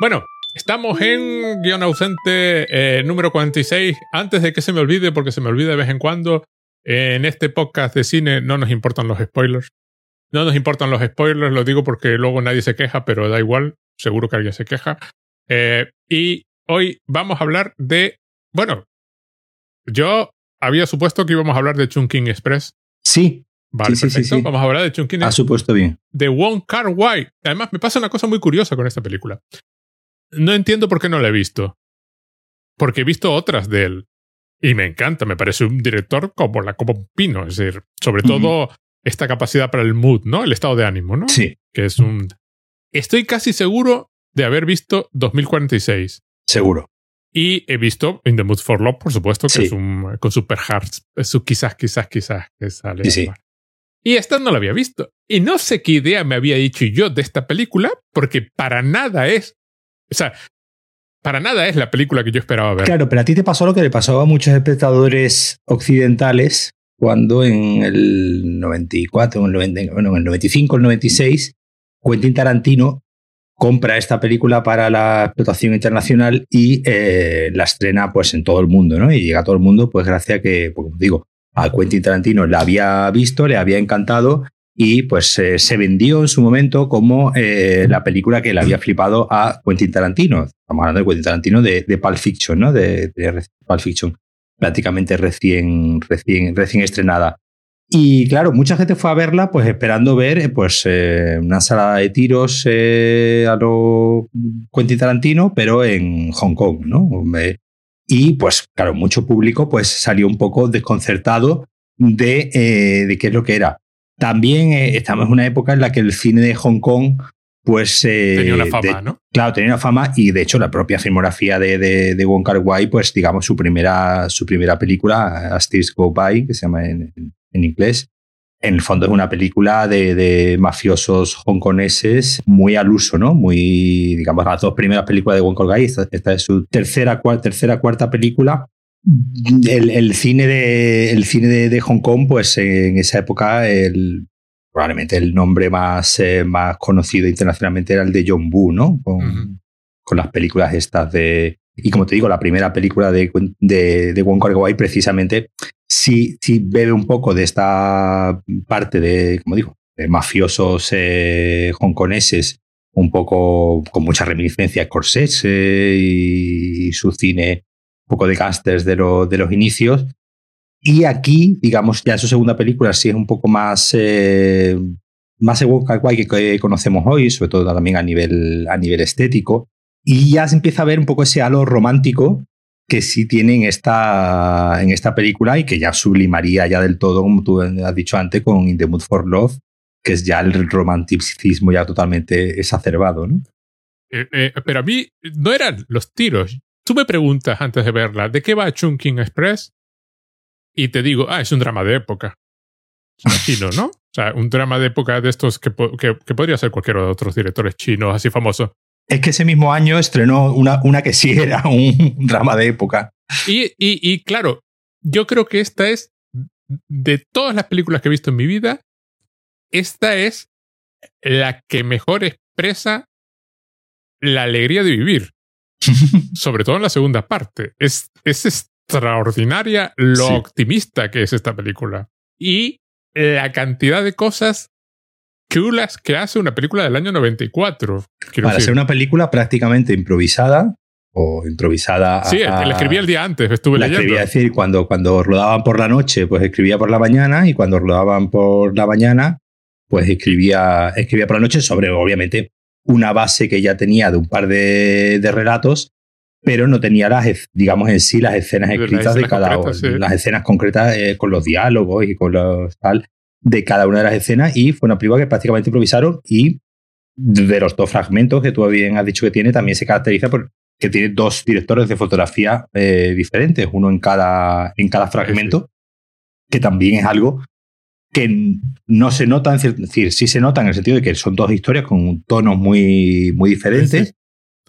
Bueno, estamos en guion ausente eh, número 46. Antes de que se me olvide, porque se me olvida de vez en cuando, en este podcast de cine no nos importan los spoilers. No nos importan los spoilers, lo digo porque luego nadie se queja, pero da igual, seguro que alguien se queja. Eh, y hoy vamos a hablar de, bueno, yo había supuesto que íbamos a hablar de Chunking Express. Sí. Vale, sí, sí, perfecto. sí. Vamos a hablar de Chunking Ha supuesto bien. de Wong Kar Wai. Además, me pasa una cosa muy curiosa con esta película. No entiendo por qué no la he visto. Porque he visto otras de él. Y me encanta, me parece un director como la como un pino. Es decir, sobre todo esta capacidad para el mood, ¿no? El estado de ánimo, ¿no? Sí, Que es un. Estoy casi seguro de haber visto 2046. seguro. Y he visto In the Mood for Love, por supuesto, que Sí. es un con Super Hearts, es su quizás, quizás, quizás que sale. Sí, sí. Y esta no la había visto. Y no sé qué idea me había dicho yo de esta película, porque para nada es. O sea, para nada es la película que yo esperaba ver. Claro, pero a ti te pasó lo que le pasó a muchos espectadores occidentales cuando en el 94, en el, 90, bueno, en el 95, el 96, Quentin Tarantino compra esta película para la explotación internacional y eh, la estrena pues en todo el mundo, ¿no? Y llega a todo el mundo pues gracias a que, pues, como digo, a Quentin Tarantino la había visto, le había encantado y pues eh, se vendió en su momento como eh, la película que le había flipado a Quentin Tarantino. Estamos hablando de Quentin Tarantino de, de Pulp Fiction, ¿no? De, de Pulp Fiction, prácticamente recién, recién, recién estrenada. Y claro, mucha gente fue a verla pues esperando ver eh, pues eh, una salada de tiros eh, a lo Quentin Tarantino, pero en Hong Kong, ¿no? Eh, Y pues claro, mucho público pues salió un poco desconcertado de, de qué es lo que era. También eh, estamos en una época en la que el cine de Hong Kong pues... eh, Tenía una de- fama, ¿no? Claro, tenía una fama y de hecho la propia filmografía de, de, de Wong Kar Wai, pues digamos su primera, su primera película, As Tears Go By, que se llama en, en- en inglés, en el fondo es una película de, de mafiosos hongkoneses muy al uso, ¿no? Muy, digamos, las dos primeras películas de Wong Kar Wai, esta, esta es su tercera, cuarta, tercera, cuarta película. El, el cine, de, el cine de, de Hong Kong, pues en esa época el, probablemente el nombre más, eh, más conocido internacionalmente era el de John Woo, ¿no? Con, las películas estas de... Y como te digo, la primera película de, de, de Wong Kar Wai precisamente sí, sí bebe un poco de esta parte de, como digo, de mafiosos eh, hongkoneses, un poco con mucha reminiscencia a Scorsese y, su cine, poco de gángsters de, lo- de los inicios. Y aquí, digamos, ya su segunda película sí es un poco más, eh, más que, que conocemos hoy, sobre todo también a nivel, a nivel estético. Y ya se empieza a ver un poco ese halo romántico que sí tiene en esta, en esta película y que ya sublimaría ya del todo, como tú has dicho antes, con In the Mood for Love, que es ya el romanticismo ya totalmente exacerbado. Eh, eh, pero a mí no eran los tiros. Tú me preguntas antes de verla, ¿de qué va Chunking Express? Y te digo, ah, es un drama de época. Chino, ¿no? O sea, un drama de época de estos que, que, que podría ser cualquiera de otros directores chinos así famosos. Es que ese mismo año estrenó una, una que sí era un drama de época. Y, y, y claro, yo creo que esta es, de todas las películas que he visto en mi vida, esta es la que mejor expresa la alegría de vivir. Sobre todo en la segunda parte. Es, es extraordinaria lo Sí. optimista que es esta película. Y la cantidad de cosas chulas que hace una película del año 94. Quiero Para decir. ser una película prácticamente improvisada o improvisada. Sí, a- la escribí el día antes, estuve la leyendo. escribía, es decir, cuando, cuando rodaban por la noche, pues escribía por la mañana y cuando rodaban por la mañana, pues escribía, escribía por la noche sobre, obviamente, una base que ya tenía de un par de, de relatos, pero no tenía las, digamos, en sí las escenas escritas de escenas cada sí. las escenas concretas eh, con los diálogos y con los tal de cada una de las escenas y fue una película que prácticamente improvisaron y de los dos fragmentos que tú bien has dicho que tiene también se caracteriza por que tiene dos directores de fotografía eh, diferentes, uno en cada, en cada fragmento, que también es algo que no se nota, es decir, sí se nota en el sentido de que son dos historias con tonos muy, muy diferentes, Sí,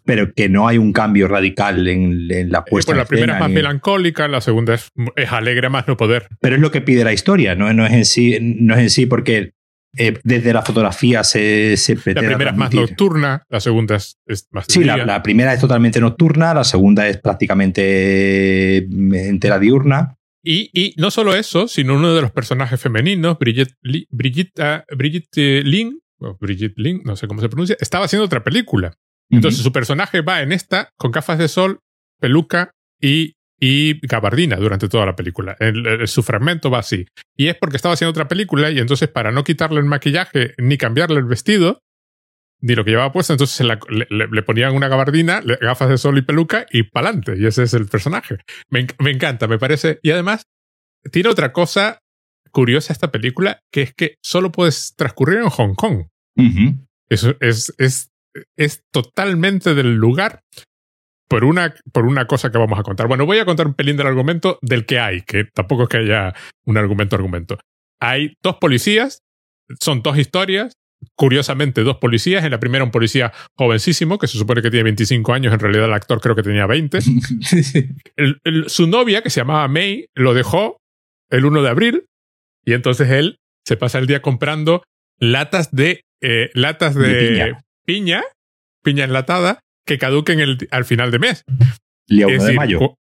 pero que no hay un cambio radical en, en la Eh, puesta pues en la primera es más melancólica, la segunda es, es alegre más no poder. pero es lo que pide la historia, no, no es en sí, no es en sí porque eh, desde la fotografía se, se La primera es más nocturna, la segunda es, más Sí, la, la, primera es totalmente nocturna, la segunda es prácticamente eh, entera diurna. Y, y no solo eso, sino uno de los personajes femeninos, Brigitte, Brigitte, Brigitte Lin, o Brigitte Lin, no sé cómo se pronuncia, estaba haciendo otra película. Entonces su personaje va en esta con gafas de sol, peluca y y gabardina durante toda la película. El, su fragmento va así. Y es porque estaba haciendo otra película y entonces para no quitarle el maquillaje ni cambiarle el vestido, ni lo que llevaba puesto, entonces le, ponían una gabardina, gafas de sol y peluca y pa'lante. Y ese es el personaje. Me, encanta, me parece. Y además, tiene otra cosa curiosa esta película, que es que solo puedes transcurrir en Hong Kong. Eso es, es, es totalmente del lugar por una, por una cosa que vamos a contar. Bueno, voy a contar un pelín del argumento del que hay, que tampoco es que haya un argumento argumento. Hay dos policías, son dos historias, curiosamente dos policías. En la primera un policía jovencísimo, que se supone que tiene 25 años, en realidad el actor creo que tenía 20. su novia, que se llamaba May, lo dejó el 1 de abril y entonces él se pasa el día comprando latas de, eh, latas de, piña, piña enlatada, que caduquen el, al final de mes. 1 de mayo.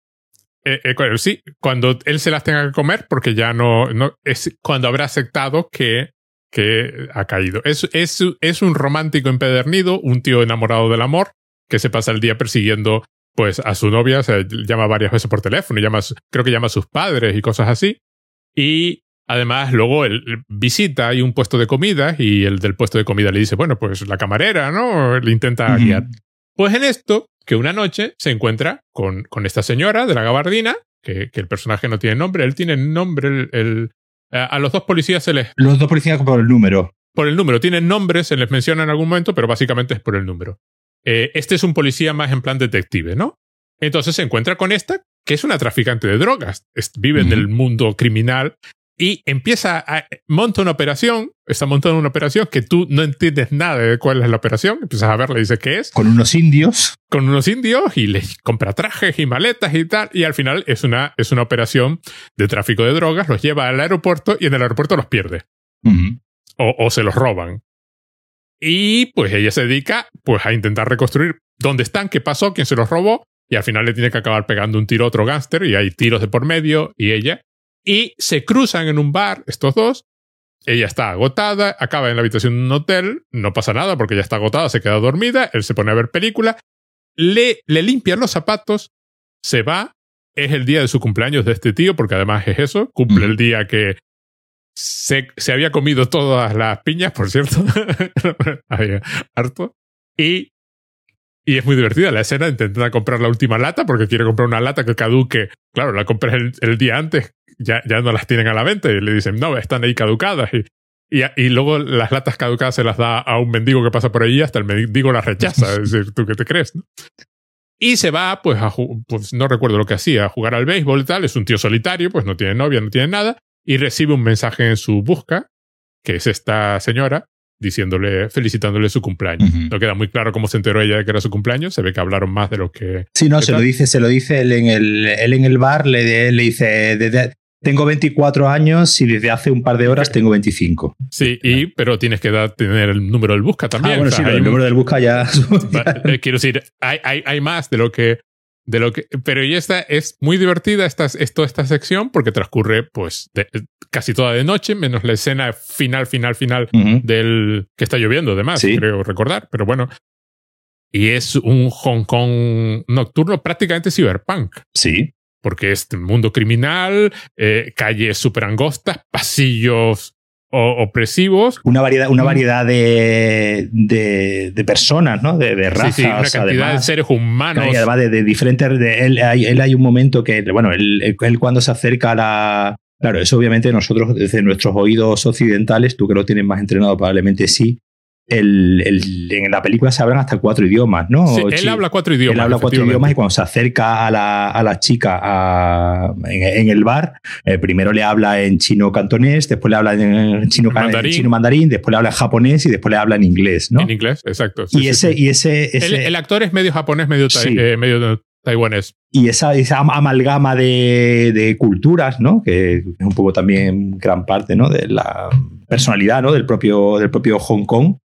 Eh, eh, sí, cuando él se las tenga que comer, porque ya no, no es cuando habrá aceptado que, que ha caído. Es, es, es un romántico empedernido, un tío enamorado del amor, que se pasa el día persiguiendo pues a su novia, se llama varias veces por teléfono, llama, creo que llama a sus padres y cosas así. Y además luego él visita hay un puesto de comida y el del puesto de comida le dice, bueno, pues la camarera, ¿no? Le intenta guiar. Pues en esto, que una noche se encuentra con, con esta señora de la gabardina, que, que, el personaje no tiene nombre, él tiene nombre, el, a los dos policías se les... Los dos policías por el número. Por el número, tienen nombres, se les menciona en algún momento, pero básicamente es por el número. Eh, este es un policía más en plan detective, ¿no? Entonces se encuentra con esta, que es una traficante de drogas, vive en el mundo criminal y empieza a monta una operación, está montando una operación que tú no entiendes nada de cuál es la operación, empiezas a ver, le dice qué es. Con unos indios. Con unos indios y le compra trajes y maletas y tal, y al final es una, es una operación de tráfico de drogas, los lleva al aeropuerto y en el aeropuerto los pierde. o, o, se los roban. Y pues ella se dedica pues a intentar reconstruir dónde están, qué pasó, quién se los robó, y al final le tiene que acabar pegando un tiro a otro gángster y hay tiros de por medio y ella y se cruzan en un bar estos dos. Ella está agotada, acaba en la habitación de un hotel, no pasa nada porque ya está agotada, se queda dormida, él se pone a ver película, le, le limpian los zapatos, se va, es el día de su cumpleaños de este tío, porque además es eso, cumple el día que se, se, había comido todas las piñas, por cierto, harto, y y es muy divertida la escena, intenta comprar la última lata porque quiere comprar una lata que caduque. Claro, la compras el, día antes, ya, ya no las tienen a la venta y le dicen, no, están ahí caducadas. Y, y, luego las latas caducadas se las da a un mendigo que pasa por ahí hasta el mendigo las rechaza. Es decir, ¿tú qué te crees? Y se va, pues, a pues no recuerdo lo que hacía, a jugar al béisbol y tal. Es un tío solitario, pues no tiene novia, no tiene nada. Y recibe un mensaje en su busca, que es esta señora, diciéndole, felicitándole su cumpleaños. No queda muy claro cómo se enteró ella de que era su cumpleaños. Se ve que hablaron más de lo que. Sí, no, se lo dice, se lo dice él en el, él en el bar, le, le dice. tengo 24 años y desde hace un par de horas tengo 25. Sí, y, pero tienes que dar, tener el número del busca también. Ah, bueno, sí, el número del busca ya. Eh, quiero decir, hay, hay, hay, más de lo que de lo que, pero y esta es muy divertida esta, toda esta sección porque transcurre pues casi toda de noche, menos la escena final, final, final del que está lloviendo, además, creo recordar, pero bueno. Y es un Hong Kong nocturno prácticamente cyberpunk. Sí. Porque es mundo criminal, eh, calles súper angostas, pasillos opresivos. Una variedad, una variedad de, de, personas, ¿no? De, de razas. Sí, una cantidad de seres humanos. Y además de, diferentes. él, hay, él, hay, un momento que, bueno, él, él, cuando se acerca a la. Claro, eso obviamente nosotros, desde nuestros oídos occidentales, tú que lo tienes más entrenado, probablemente sí, el, el, en la película se hablan hasta cuatro idiomas, ¿no? Sí, él habla cuatro idiomas. Él habla cuatro idiomas y cuando se acerca a la, a la chica a, en, el bar, eh, primero le habla en chino cantonés, después le habla en chino mandarín. chino mandarín, después le habla en japonés y después le habla en inglés, ¿no? En inglés, exacto. y, ese, y ese, el, actor es medio japonés, medio, eh, medio taiwanés. Y esa, esa amalgama de, de, culturas, ¿no? Que es un poco también gran parte, ¿no? De la personalidad ¿no? del, propio, del propio Hong Kong,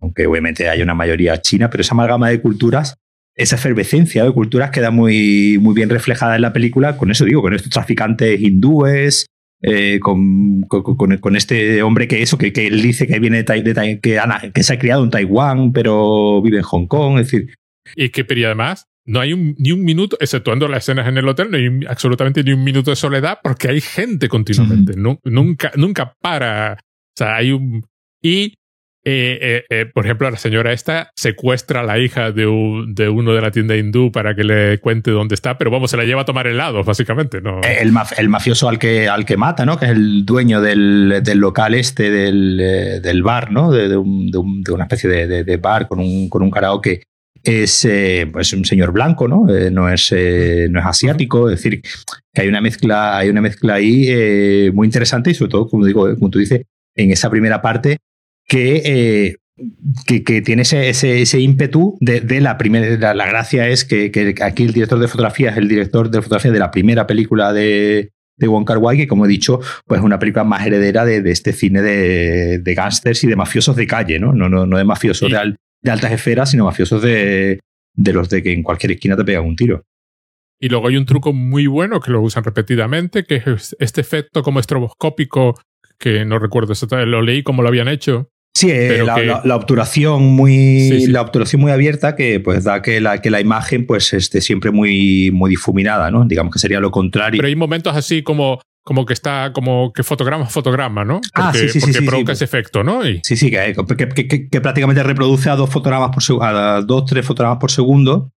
aunque obviamente hay una mayoría china, pero esa amalgama de culturas, esa efervescencia de culturas queda muy, muy bien reflejada en la película, con eso digo, con estos traficantes hindúes, eh, con, con, este hombre que eso, que, que él dice que viene de, de que, que, se ha criado en Taiwán, pero vive en Hong Kong, es decir. Y que, pero además, no hay ni un minuto, exceptuando las escenas en el hotel, no hay absolutamente ni un minuto de soledad porque hay gente continuamente. nunca, nunca para. O sea, hay un. Y eh, eh, eh, por ejemplo, la señora esta secuestra a la hija de, de, uno de la tienda hindú para que le cuente dónde está, pero vamos, se la lleva a tomar helados, básicamente. ¿no? El, el mafioso al que, al que mata, ¿no? Que es el dueño del, del local este, del, del bar, ¿no? De, de, un, de, una especie de, bar con un, con un karaoke. Es pues un señor blanco, ¿no? no, es, no es asiático. Es decir, que hay una mezcla, hay una mezcla ahí muy interesante y sobre todo, como digo, como tú dices, en esa primera parte eh, que, que, tiene ese, ese, ímpetu de, la primera. La, gracia es que, aquí el director de fotografía es el director de fotografía de la primera película de, de Wong Kar Wai, que como he dicho, pues es una película más heredera de, este cine de, de gángsters y de mafiosos de calle, ¿no? No, no, no de mafiosos de, de, altas esferas, sino mafiosos de, de los de que en cualquier esquina te pegan un tiro. Y luego hay un truco muy bueno que lo usan repetidamente, que es este efecto como estroboscópico, que no recuerdo exactamente, lo leí como lo habían hecho, Sí, eh, la, obturación muy, la obturación muy abierta que pues da que la, que la imagen pues esté siempre muy, muy difuminada, ¿no? Digamos que sería lo contrario. Pero hay momentos así como, como que está, como que fotograma fotograma, ¿no? ah, sí, sí, porque provoca ese efecto, ¿no? Sí, sí, que, que, prácticamente reproduce a dos fotogramas por a dos, tres fotogramas por segundo,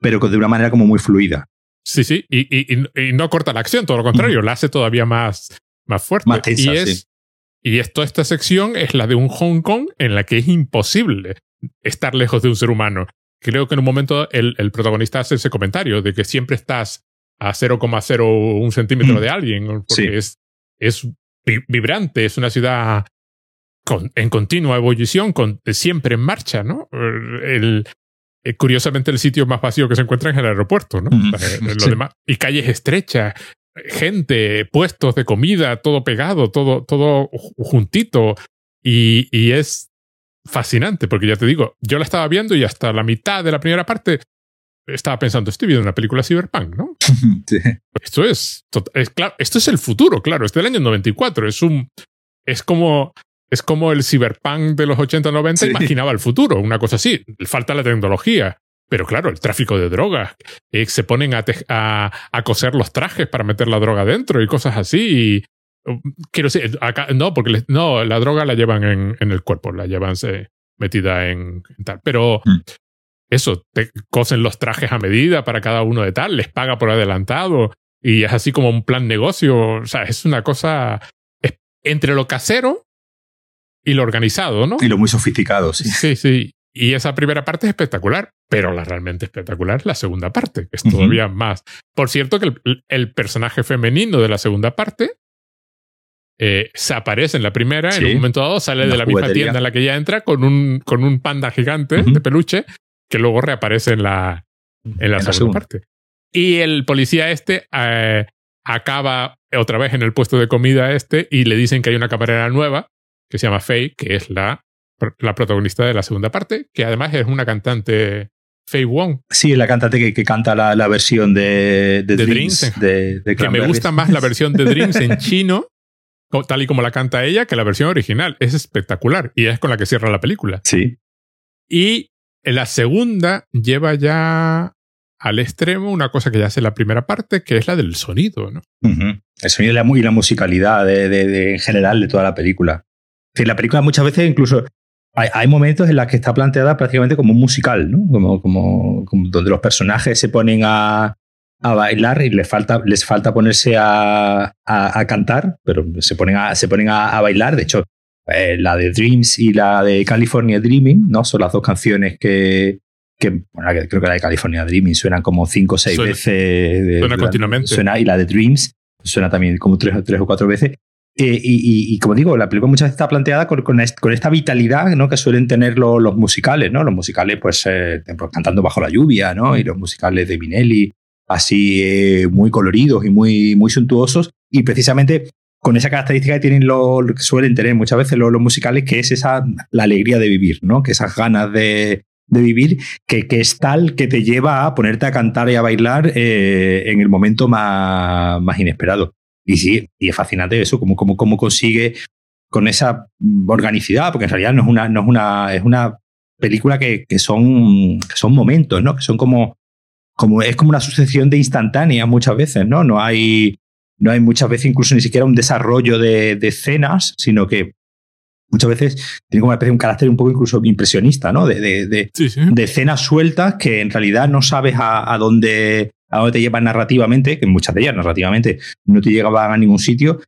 pero de una manera como muy fluida. Sí, sí, y, y, no corta la acción, todo lo contrario, la hace todavía más, más fuerte. Más tensa, y es, y esto, esta sección es la de un Hong Kong en la que es imposible estar lejos de un ser humano. Creo que en un momento el, el protagonista hace ese comentario de que siempre estás a 0,01 centímetro mm. de alguien, porque es, es vibrante, es una ciudad con, en continua ebullición, con, siempre en marcha, ¿no? El, eh, curiosamente el sitio más vacío que se encuentra es el aeropuerto, ¿no? lo demás, y calles estrechas, gente, puestos de comida, todo pegado, todo, todo juntito. Y, y es fascinante, porque ya te digo, yo la estaba viendo y hasta la mitad de la primera parte estaba pensando, estoy viendo una película cyberpunk, ¿no? Esto es, es, claro, esto es el futuro, claro, es del año 94, es un, es como, es como el cyberpunk de los 80-90 imaginaba el futuro, una cosa así, falta la tecnología, pero claro, el tráfico de drogas. Eh, se ponen a, a, coser los trajes para meter la droga dentro y cosas así. Um, quiero decir, acá, no, porque no, la droga la llevan en, en el cuerpo, la llevan metida en, tal. Pero mm. eso, te cosen los trajes a medida para cada uno de tal, les paga por adelantado y es así como un plan negocio. O sea, es una cosa entre lo casero y lo organizado, ¿no? Y lo muy sofisticado, sí. Sí, sí. Y esa primera parte es espectacular, pero la realmente espectacular es la segunda parte, que es todavía más. Por cierto, que el, personaje femenino de la segunda parte eh, se aparece en la primera, en un momento dado sale de la misma tienda en la que ella entra con un, con un panda gigante de peluche que luego reaparece en la, en la, segunda, parte. Y el policía este eh, acaba otra vez en el puesto de comida este y le dicen que hay una camarera nueva que se llama Faye, que es la la protagonista de la segunda parte, que además es una cantante Faye Wong. Sí, la cantante que, canta la, versión de, de, Dreams. de, que me gusta más la versión de Dreams en chino, tal y como la canta ella, que la versión original. Es espectacular y es con la que cierra la película. Sí. Y en la segunda lleva ya al extremo una cosa que ya hace la primera parte, que es la del sonido, ¿no? El sonido y la, y la musicalidad de, en general de toda la película. Sí, la película muchas veces incluso hay, momentos en los que está planteada prácticamente como un musical, ¿no? Como, como, donde los personajes se ponen a, a bailar y les falta, les falta ponerse a, a, cantar, pero se ponen a, se ponen a, bailar. De hecho, eh, la de Dreams y la de California Dreaming, ¿no? Son las dos canciones que, que bueno, creo que la de California Dreaming suenan como cinco o seis veces. suena continuamente. Suena, y la de Dreams suena también como tres, tres o cuatro veces. Eh, y, como digo, la película muchas veces está planteada con, con, esta vitalidad ¿no? que suelen tener los musicales, ¿no? Los musicales, pues, eh, cantando bajo la lluvia, ¿no? Y los musicales de Vinelli, así eh, muy coloridos y muy, muy suntuosos. Y precisamente con esa característica que tienen lo, que suelen tener muchas veces los, musicales, que es esa la alegría de vivir, ¿no? Que esas ganas de, vivir, que, que, es tal que te lleva a ponerte a cantar y a bailar eh, en el momento más, más, inesperado. Y sí, y es fascinante eso, como, como, como consigue con esa organicidad, porque en realidad no es una, no es una, es una película que, que son, que son momentos, ¿no? Que son como, como, es como una sucesión de instantáneas muchas veces, ¿no? No hay, no hay muchas veces incluso ni siquiera un desarrollo de, de escenas, sino que muchas veces tiene como una especie de un carácter un poco incluso impresionista, ¿no? De, de, de, de escenas sueltas que en realidad no sabes a, a, dónde, a dónde te llevan narrativamente, que muchas de ellas narrativamente no te llegaban a ningún sitio,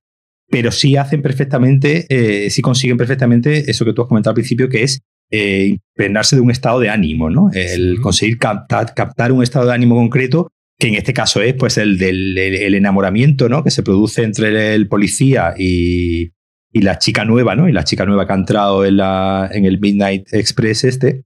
pero sí hacen perfectamente, eh, sí consiguen perfectamente eso que tú has comentado al principio, que es eh, impregnarse de un estado de ánimo, ¿no? El conseguir captar, captar un estado de ánimo concreto que en este caso es pues el del el enamoramiento, ¿no? Que se produce entre el policía y, y, la chica nueva, ¿no? Y la chica nueva que ha entrado en, la, en el Midnight Express este.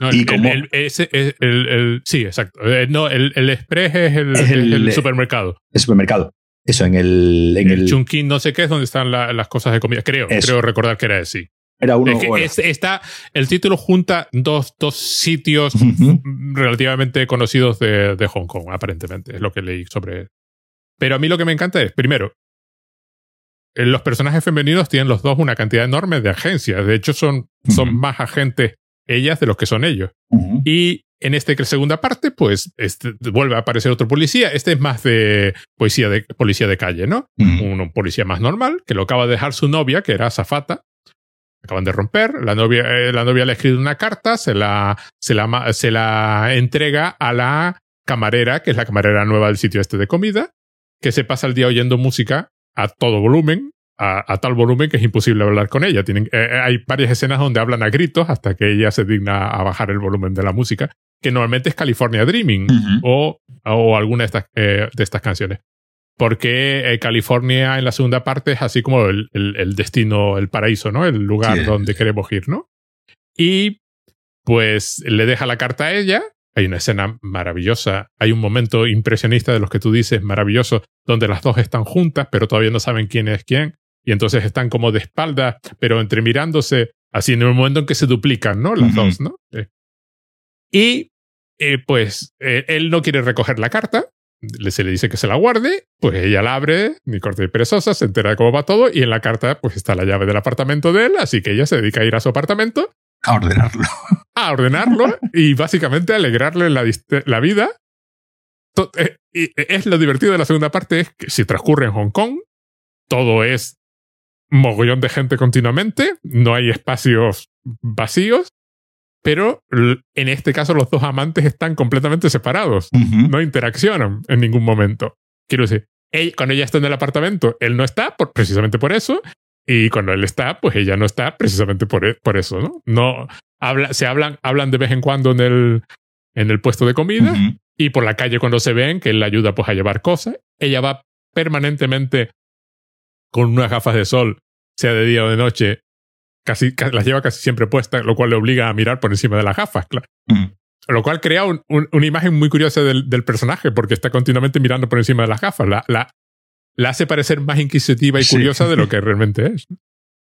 No, y el, ese, el, sí, exacto. Eh, no, el, Express es el, supermercado. El supermercado. Eso, en el... En el, Chunkin no sé qué es donde están las cosas de comida. Creo, creo recordar que era así. Era uno. está, el título junta dos, dos sitios relativamente conocidos de, de, Hong Kong, aparentemente, es lo que leí sobre. Pero a mí lo que me encanta es, primero, eh, los personajes femeninos tienen los dos una cantidad enorme de agencias. De hecho, son, son más agentes ellas de los que son ellos. Y en esta segunda parte, pues este, vuelve a aparecer otro policía. Este es más de policía de, policía de calle, ¿no? un, policía más normal, que lo acaba de dejar su novia, que era Zafata, acaban de romper, la novia, eh, la novia le ha escrito una carta, se la, se, la, se la entrega a la camarera, que es la camarera nueva del sitio este de comida, que se pasa el día oyendo música a todo volumen, a, tal volumen que es imposible hablar con ella. Tienen, eh, eh, hay varias escenas donde hablan a gritos hasta que ella se digna a bajar el volumen de la música, que normalmente es California Dreaming o, o alguna de estas, de estas canciones porque eh, California en la segunda parte es así como el, el, destino, el paraíso, ¿no? El lugar donde queremos ir, ¿no? Y pues le deja la carta a ella. Hay una escena maravillosa, hay un momento impresionista de los que tú dices, maravilloso, donde las dos están juntas, pero todavía no saben quién es quién, y entonces están como de espalda, pero entre mirándose, así en el momento en que se duplican, ¿no? Las dos, ¿no? Y eh, pues eh, él no quiere recoger la carta, se le dice que se la guarde, pues ella la abre, ni corta y perezosa, se entera de cómo va todo y en la carta pues está la llave del apartamento de él, así que ella se dedica a ir a su apartamento. A ordenarlo. A ordenarlo y básicamente alegrarle la, la vida. Eh, y es lo divertido de la segunda parte, es que si transcurre en Hong Kong, todo es mogollón de gente continuamente, no hay espacios vacíos, pero en este caso los dos amantes están completamente separados, no interaccionan en ningún momento. Quiero decir, cuando ella está en el apartamento, él no está precisamente por eso, y cuando él está, pues ella no está precisamente por, e, por eso, ¿no? No habla, se hablan, hablan de vez en cuando en el, en el puesto de comida y por la calle cuando se ven que él la ayuda pues a llevar cosas. Ella va permanentemente con unas gafas de sol, sea de día o de noche, casi, las lleva casi siempre puestas, lo cual le obliga a mirar por encima de las gafas, claro. Mm. Lo cual crea una imagen muy curiosa del, personaje, porque está continuamente mirando por encima de las gafas. La, la, la hace parecer más inquisitiva y curiosa de lo que realmente es.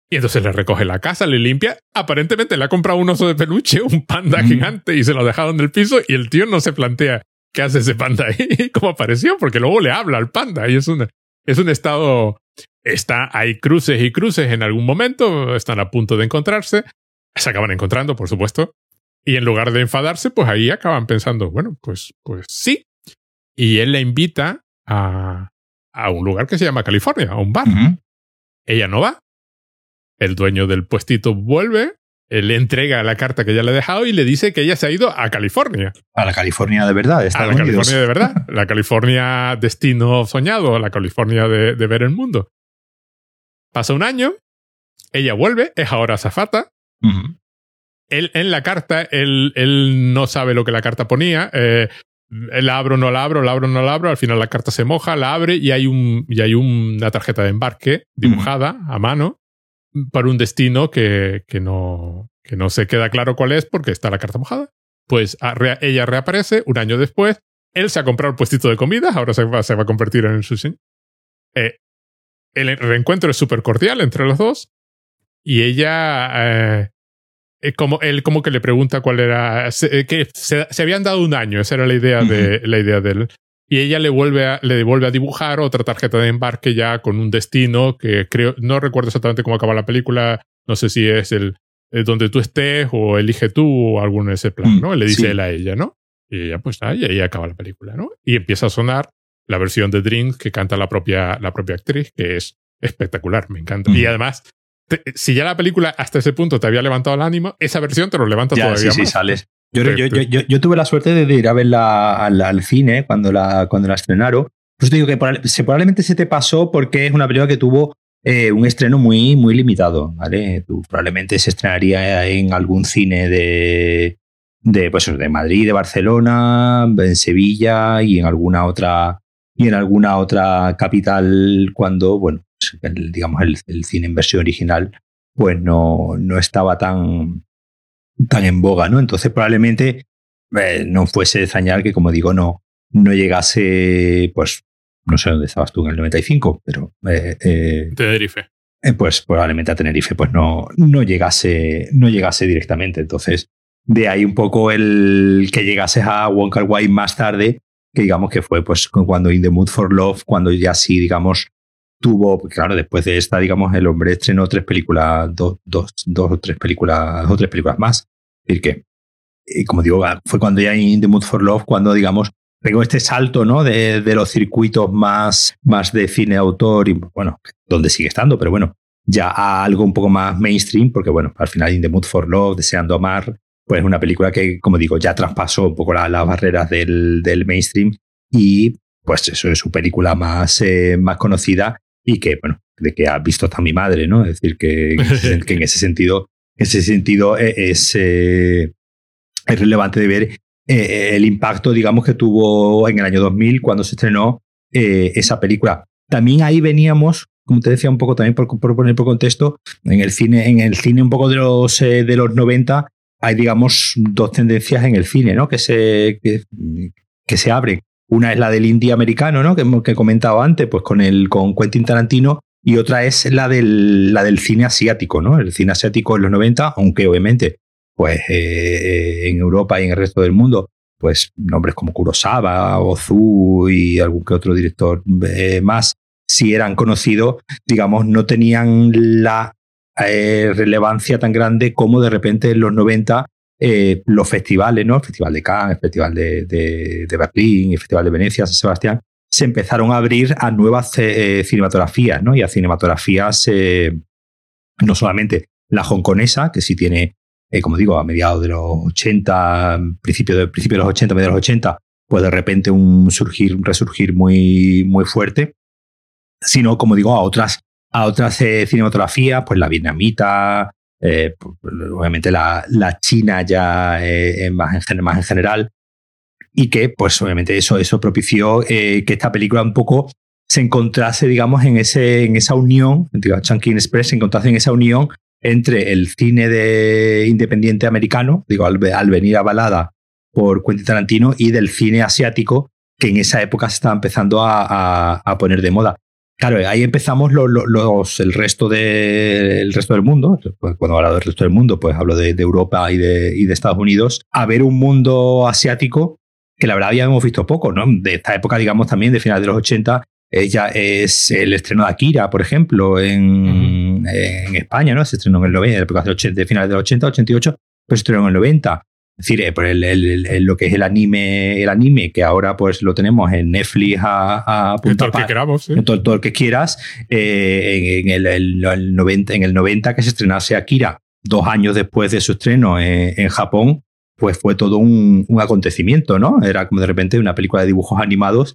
Y entonces le recoge la casa, le limpia. Aparentemente le ha comprado un oso de peluche, un panda mm. gigante, y se lo ha dejado en el piso, y el tío no se plantea qué hace ese panda ahí, cómo apareció, porque luego le habla al panda, y es, una, es un estado Está, hay cruces y cruces en algún momento, están a punto de encontrarse, se acaban encontrando, por supuesto, y en lugar de enfadarse, pues ahí acaban pensando, bueno, pues, pues sí. Y él la invita a, a un lugar que se llama California, a un bar. Ella no va. El dueño del puestito vuelve, él le entrega la carta que ya le ha dejado y le dice que ella se ha ido a California. A la California de verdad. a la California de verdad. La California destino soñado, la California de, de ver el mundo. Pasa un año, ella vuelve, es ahora zafata. él, en la carta, él, él, no sabe lo que la carta ponía. Eh, la abro, no la abro, la abro, no la abro. Al final la carta se moja, la abre y hay, un, y hay una tarjeta de embarque dibujada a mano para un destino que, que, no, que no se queda claro cuál es porque está la carta mojada. Pues ella reaparece un año después. Él se ha comprado el puestito de comida, ahora se va, se va a convertir en. Eh, el reencuentro es súper cordial entre los dos y ella, eh, eh, como, él como que le pregunta cuál era, se, que se, habían dado un año, esa era la idea, de, la idea de él. Y ella le vuelve, a, le vuelve a dibujar otra tarjeta de embarque ya con un destino que creo, no recuerdo exactamente cómo acaba la película, no sé si es el, donde tú estés o elige tú o alguno de ese plan, ¿no? Le dice él a ella, ¿no? Y ella pues ahí, ahí acaba la película, ¿no? Y empieza a sonar la versión de Dreams que canta la propia, la propia actriz, que es espectacular, me encanta. Y además, si ya la película hasta ese punto te había levantado el ánimo, esa versión te lo levanta todavía sí, más. Sí, sales. Yo, tuve la suerte de ir a verla al, cine cuando la, cuando la estrenaron. Pues te digo que probablemente se te pasó porque es una película que tuvo eh, un estreno muy, muy limitado. ¿vale? probablemente se estrenaría en algún cine de, de, pues, de Madrid, de Barcelona, en Sevilla y en alguna otra y en alguna otra capital cuando, bueno, pues, digamos, el, cine en versión original pues no, no estaba tan, tan en boga, ¿no? Entonces probablemente eh, no fuese extrañar que, como digo, no, no llegase, pues, no sé dónde estabas tú en el 95, pero... Eh, eh, Tenerife. pues probablemente a Tenerife pues no, no, llegase, no llegase directamente. Entonces, de ahí un poco el que llegases a Wonka Wai más tarde, que digamos que fue pues cuando In the Mood for Love, cuando ya sí, digamos, tuvo, claro, después de esta, digamos, el hombre estrenó tres películas, dos, dos, dos o tres películas, o tres películas más. Es decir, que, y como digo, ah, fue cuando ya In the Mood for Love, cuando, digamos, pegó este salto, ¿no? De, de los circuitos más, más de cine autor y, bueno, donde sigue estando, pero bueno, ya a algo un poco más mainstream, porque, bueno, al final In the Mood for Love, Deseando Amar, pues es una película que, como digo, ya traspasó un poco las barreras del, del mainstream y pues eso es su película más, eh, más conocida y que, bueno, de que ha visto hasta mi madre, ¿no? Es decir, que, que en ese sentido, en ese sentido eh, es, eh, es relevante de ver el impacto, digamos, que tuvo en el año 2000 cuando se estrenó esa película. También ahí veníamos, como te decía un poco también por, por, poner por contexto, en el cine, en el cine un poco de los, de los 90 hay, digamos, dos tendencias en el cine, ¿no? Que se, que, se abren. Una es la del indie americano, ¿no? Que, que he comentado antes, pues con, el, con Quentin Tarantino, y otra es la del, la del cine asiático, ¿no? El cine asiático en los 90, aunque obviamente, pues eh, eh, en Europa y en el resto del mundo, pues nombres como Kurosawa, Ozu y algún que otro director eh, más, si eran conocidos, digamos, no tenían la relevancia tan grande como de repente en los 90 eh, los festivales, ¿no? El Festival de Cannes, el Festival de, Berlín, el Festival de Venecia, San Sebastián, se empezaron a abrir a nuevas eh, cinematografías, ¿no? Y a cinematografías no solamente la hongkonesa, que sí tiene, como digo, a mediados de los 80, principio de, principio de los 80, mediados de los 80, pues de repente un surgir, un resurgir muy, muy fuerte, sino, como digo, a otras a otras eh, cinematografías, pues la vietnamita, eh, pues, obviamente la, china ya eh, más, en, más en general, y que pues obviamente eso, eso propició que esta película un poco se encontrase, digamos, en, ese, en esa unión, digo, Chunky Express se encontrase en esa unión entre el cine de independiente americano, digo, al, venir avalada por Quentin Tarantino, y del cine asiático, que en esa época se estaba empezando a poner de moda. Claro, ahí empezamos los, el, resto de, el resto del mundo. Pues, cuando hablo del resto del mundo, pues hablo de, Europa y de, y de, Estados Unidos, a ver un mundo asiático que la verdad ya hemos visto poco, ¿no? De esta época, digamos, también de finales de los 80, ya es el estreno de Akira, por ejemplo, en, en España, ¿no? Se estrenó en el 90, de, de finales de los 80, 88, pues se estrenó en el 90. Es decir, eh, por el, lo que es el anime, el anime, que ahora pues lo tenemos en Netflix a, a todo el que queramos, en todo, el que quieras, eh, en, el, 90, en el 90 que se estrenase Akira, dos años después de su estreno en, Japón, pues fue todo un, acontecimiento, ¿no? Era como de repente una película de dibujos animados.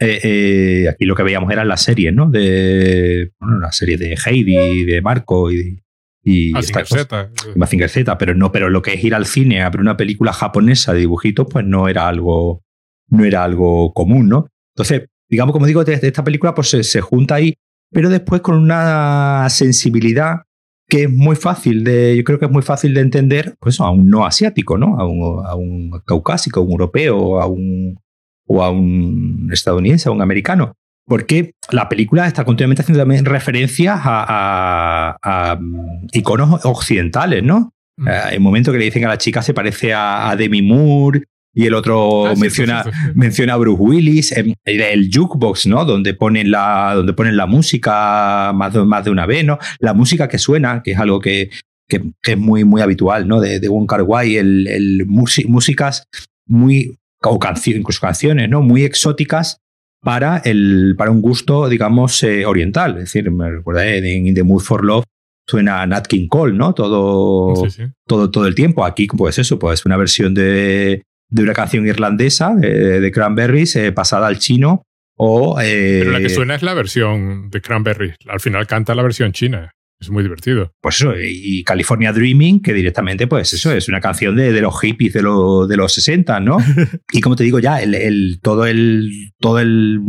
Eh, aquí lo que veíamos eran las series, ¿no? De bueno, la serie de Heidi, de Marco y, y Mazinger Z. Mazinger Z, pero no, pero lo que es ir al cine a ver una película japonesa de dibujitos, pues no era algo, no era algo común, ¿no? Entonces, digamos, como digo, esta película, pues se, junta ahí, pero después con una sensibilidad que es muy fácil de, yo creo que es muy fácil de entender, pues a un no asiático, ¿no? A un, a un caucásico, a un europeo, a un, o a un estadounidense, a un americano. Porque la película está continuamente haciendo también referencias a, a, mm, iconos occidentales, ¿no? Mm. Eh, hay un momento que le dicen a la chica se parece a, Demi Moore y el otro ah, menciona, menciona a Bruce Willis, el, el, jukebox, ¿no? Donde ponen la, donde ponen la música más de, más de una vez, ¿no? La música que suena, que es algo que, que, es muy, muy habitual, ¿no? De, de Wong Kar Wai, el, el músicas muy, o incluso canciones, ¿no? Muy exóticas para, el, para un gusto, digamos, eh, oriental. Es decir, me recuerda en In the Mood for Love suena Nat King Cole, ¿no? Todo, todo, todo el tiempo. Aquí, pues eso, pues una versión de, de una canción irlandesa de, Cranberries eh, pasada al chino o... Eh, Pero la que suena es la versión de Cranberries. Al final canta la versión china. Es muy divertido. Pues eso, y California Dreaming, que directamente, pues eso, es una canción de, de los hippies de, de los 60, ¿no? y como te digo ya, el, todo el, todo el,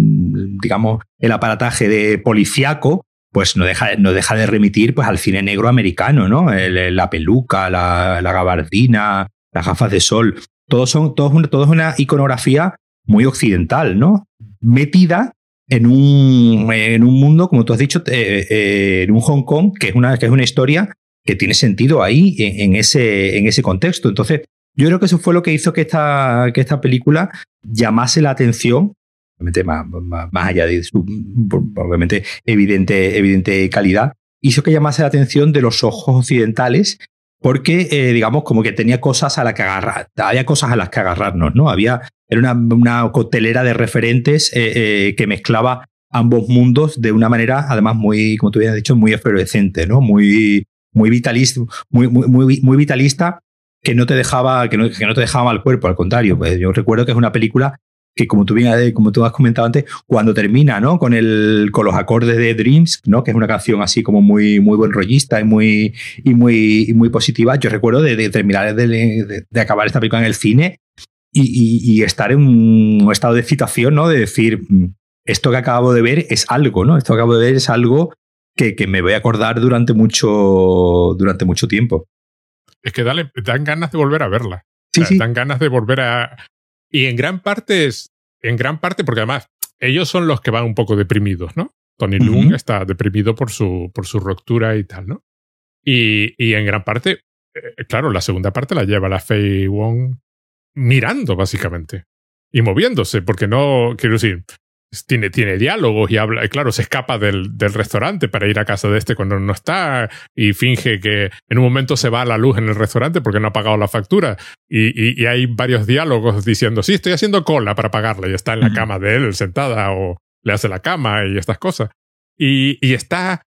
digamos, el aparataje de policiaco, pues no deja, no deja de remitir pues, al cine negro americano, ¿no? la peluca, la, la, gabardina, las gafas de sol. Todos son, todos, todo es una iconografía muy occidental, ¿no? Metida en un, en un mundo, como tú has dicho, eh, eh, en un Hong Kong, que es, una, que es una historia que tiene sentido ahí, en, ese, en ese contexto. Entonces, yo creo que eso fue lo que hizo que esta, que esta película llamase la atención, obviamente más, más, allá de su obviamente evidente, evidente calidad, hizo que llamase la atención de los ojos occidentales porque, eh, digamos, como que tenía cosas a las que agarrar, había cosas a las que agarrarnos, ¿no? Había, era una, una de referentes eh, eh, que mezclaba ambos mundos de una manera, además, muy, como tú habías dicho, muy efervescente, ¿no? Muy, muy vitalista, muy, muy, muy, muy vitalista, que no te dejaba, que no, que no te dejaba mal cuerpo, al contrario, pues yo recuerdo que es una película que como tú, bien, como tú has comentado antes, cuando termina, ¿no? Con, el, con los acordes de Dreams, ¿no? Que es una canción así como muy, muy buen rollista y muy, y muy, muy positiva. Yo recuerdo de, terminar de, de, acabar esta película en el cine y, y, estar en un estado de excitación, ¿no? De decir, mm, esto que acabo de ver es algo, ¿no? Esto que acabo de ver es algo que, que me voy a acordar durante mucho, durante mucho tiempo. Es que dale, dan ganas de volver a verla. Sí, sí. Dan ganas de volver a, y en gran parte es, en gran parte, porque además ellos son los que van un poco deprimidos, ¿no? Tony Lung está deprimido por su, por su ruptura y tal, ¿no? Y, y en gran parte, eh, claro, la segunda parte la lleva la Fei Wong mirando, básicamente. Y moviéndose, porque no, quiero decir, tiene, tiene diálogos y habla, y claro, se escapa del, del, restaurante para ir a casa de este cuando no está y finge que en un momento se va la luz en el restaurante porque no ha pagado la factura y, y, hay varios diálogos diciendo, sí, estoy haciendo cola para pagarla y está en la cama de él sentada o le hace la cama y estas cosas. Y, y está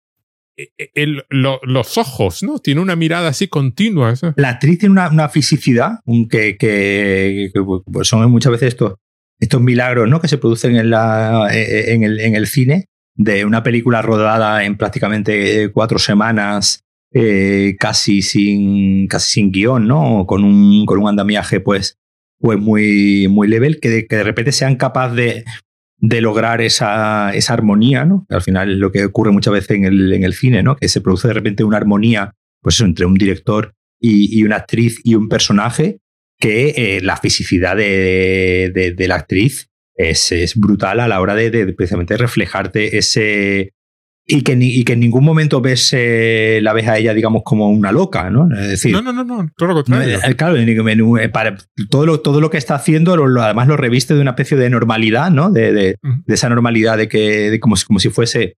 e, e, el, los ojos, ¿no? Tiene una mirada así continua. La actriz tiene una, una fisicidad que, que, que pues son muchas veces estos estos milagros ¿no? que se producen en, la, eh, eh, en, el, en el cine, de una película rodada en prácticamente cuatro semanas, eh, casi, sin, casi sin guion, ¿no? Con un, con un andamiaje pues, pues muy, muy level, que de, que de repente sean capaces de, de lograr esa, esa armonía, ¿no? al final es lo que ocurre muchas veces en el, en el cine, ¿no? Que se produce de repente una armonía, pues entre un director y, y una actriz y un personaje, que eh, la fisicidad de, la actriz es, brutal a la hora de, precisamente reflejarte ese... Y que, y que en ningún momento ves eh, la ves a ella, digamos, como una loca, ¿no? Es decir, no, no, no, no, todo lo contrario. Eh, claro, para, todo, lo, todo lo que está haciendo, además lo reviste de una especie de normalidad, ¿no? De, esa normalidad de que, como, como si fuese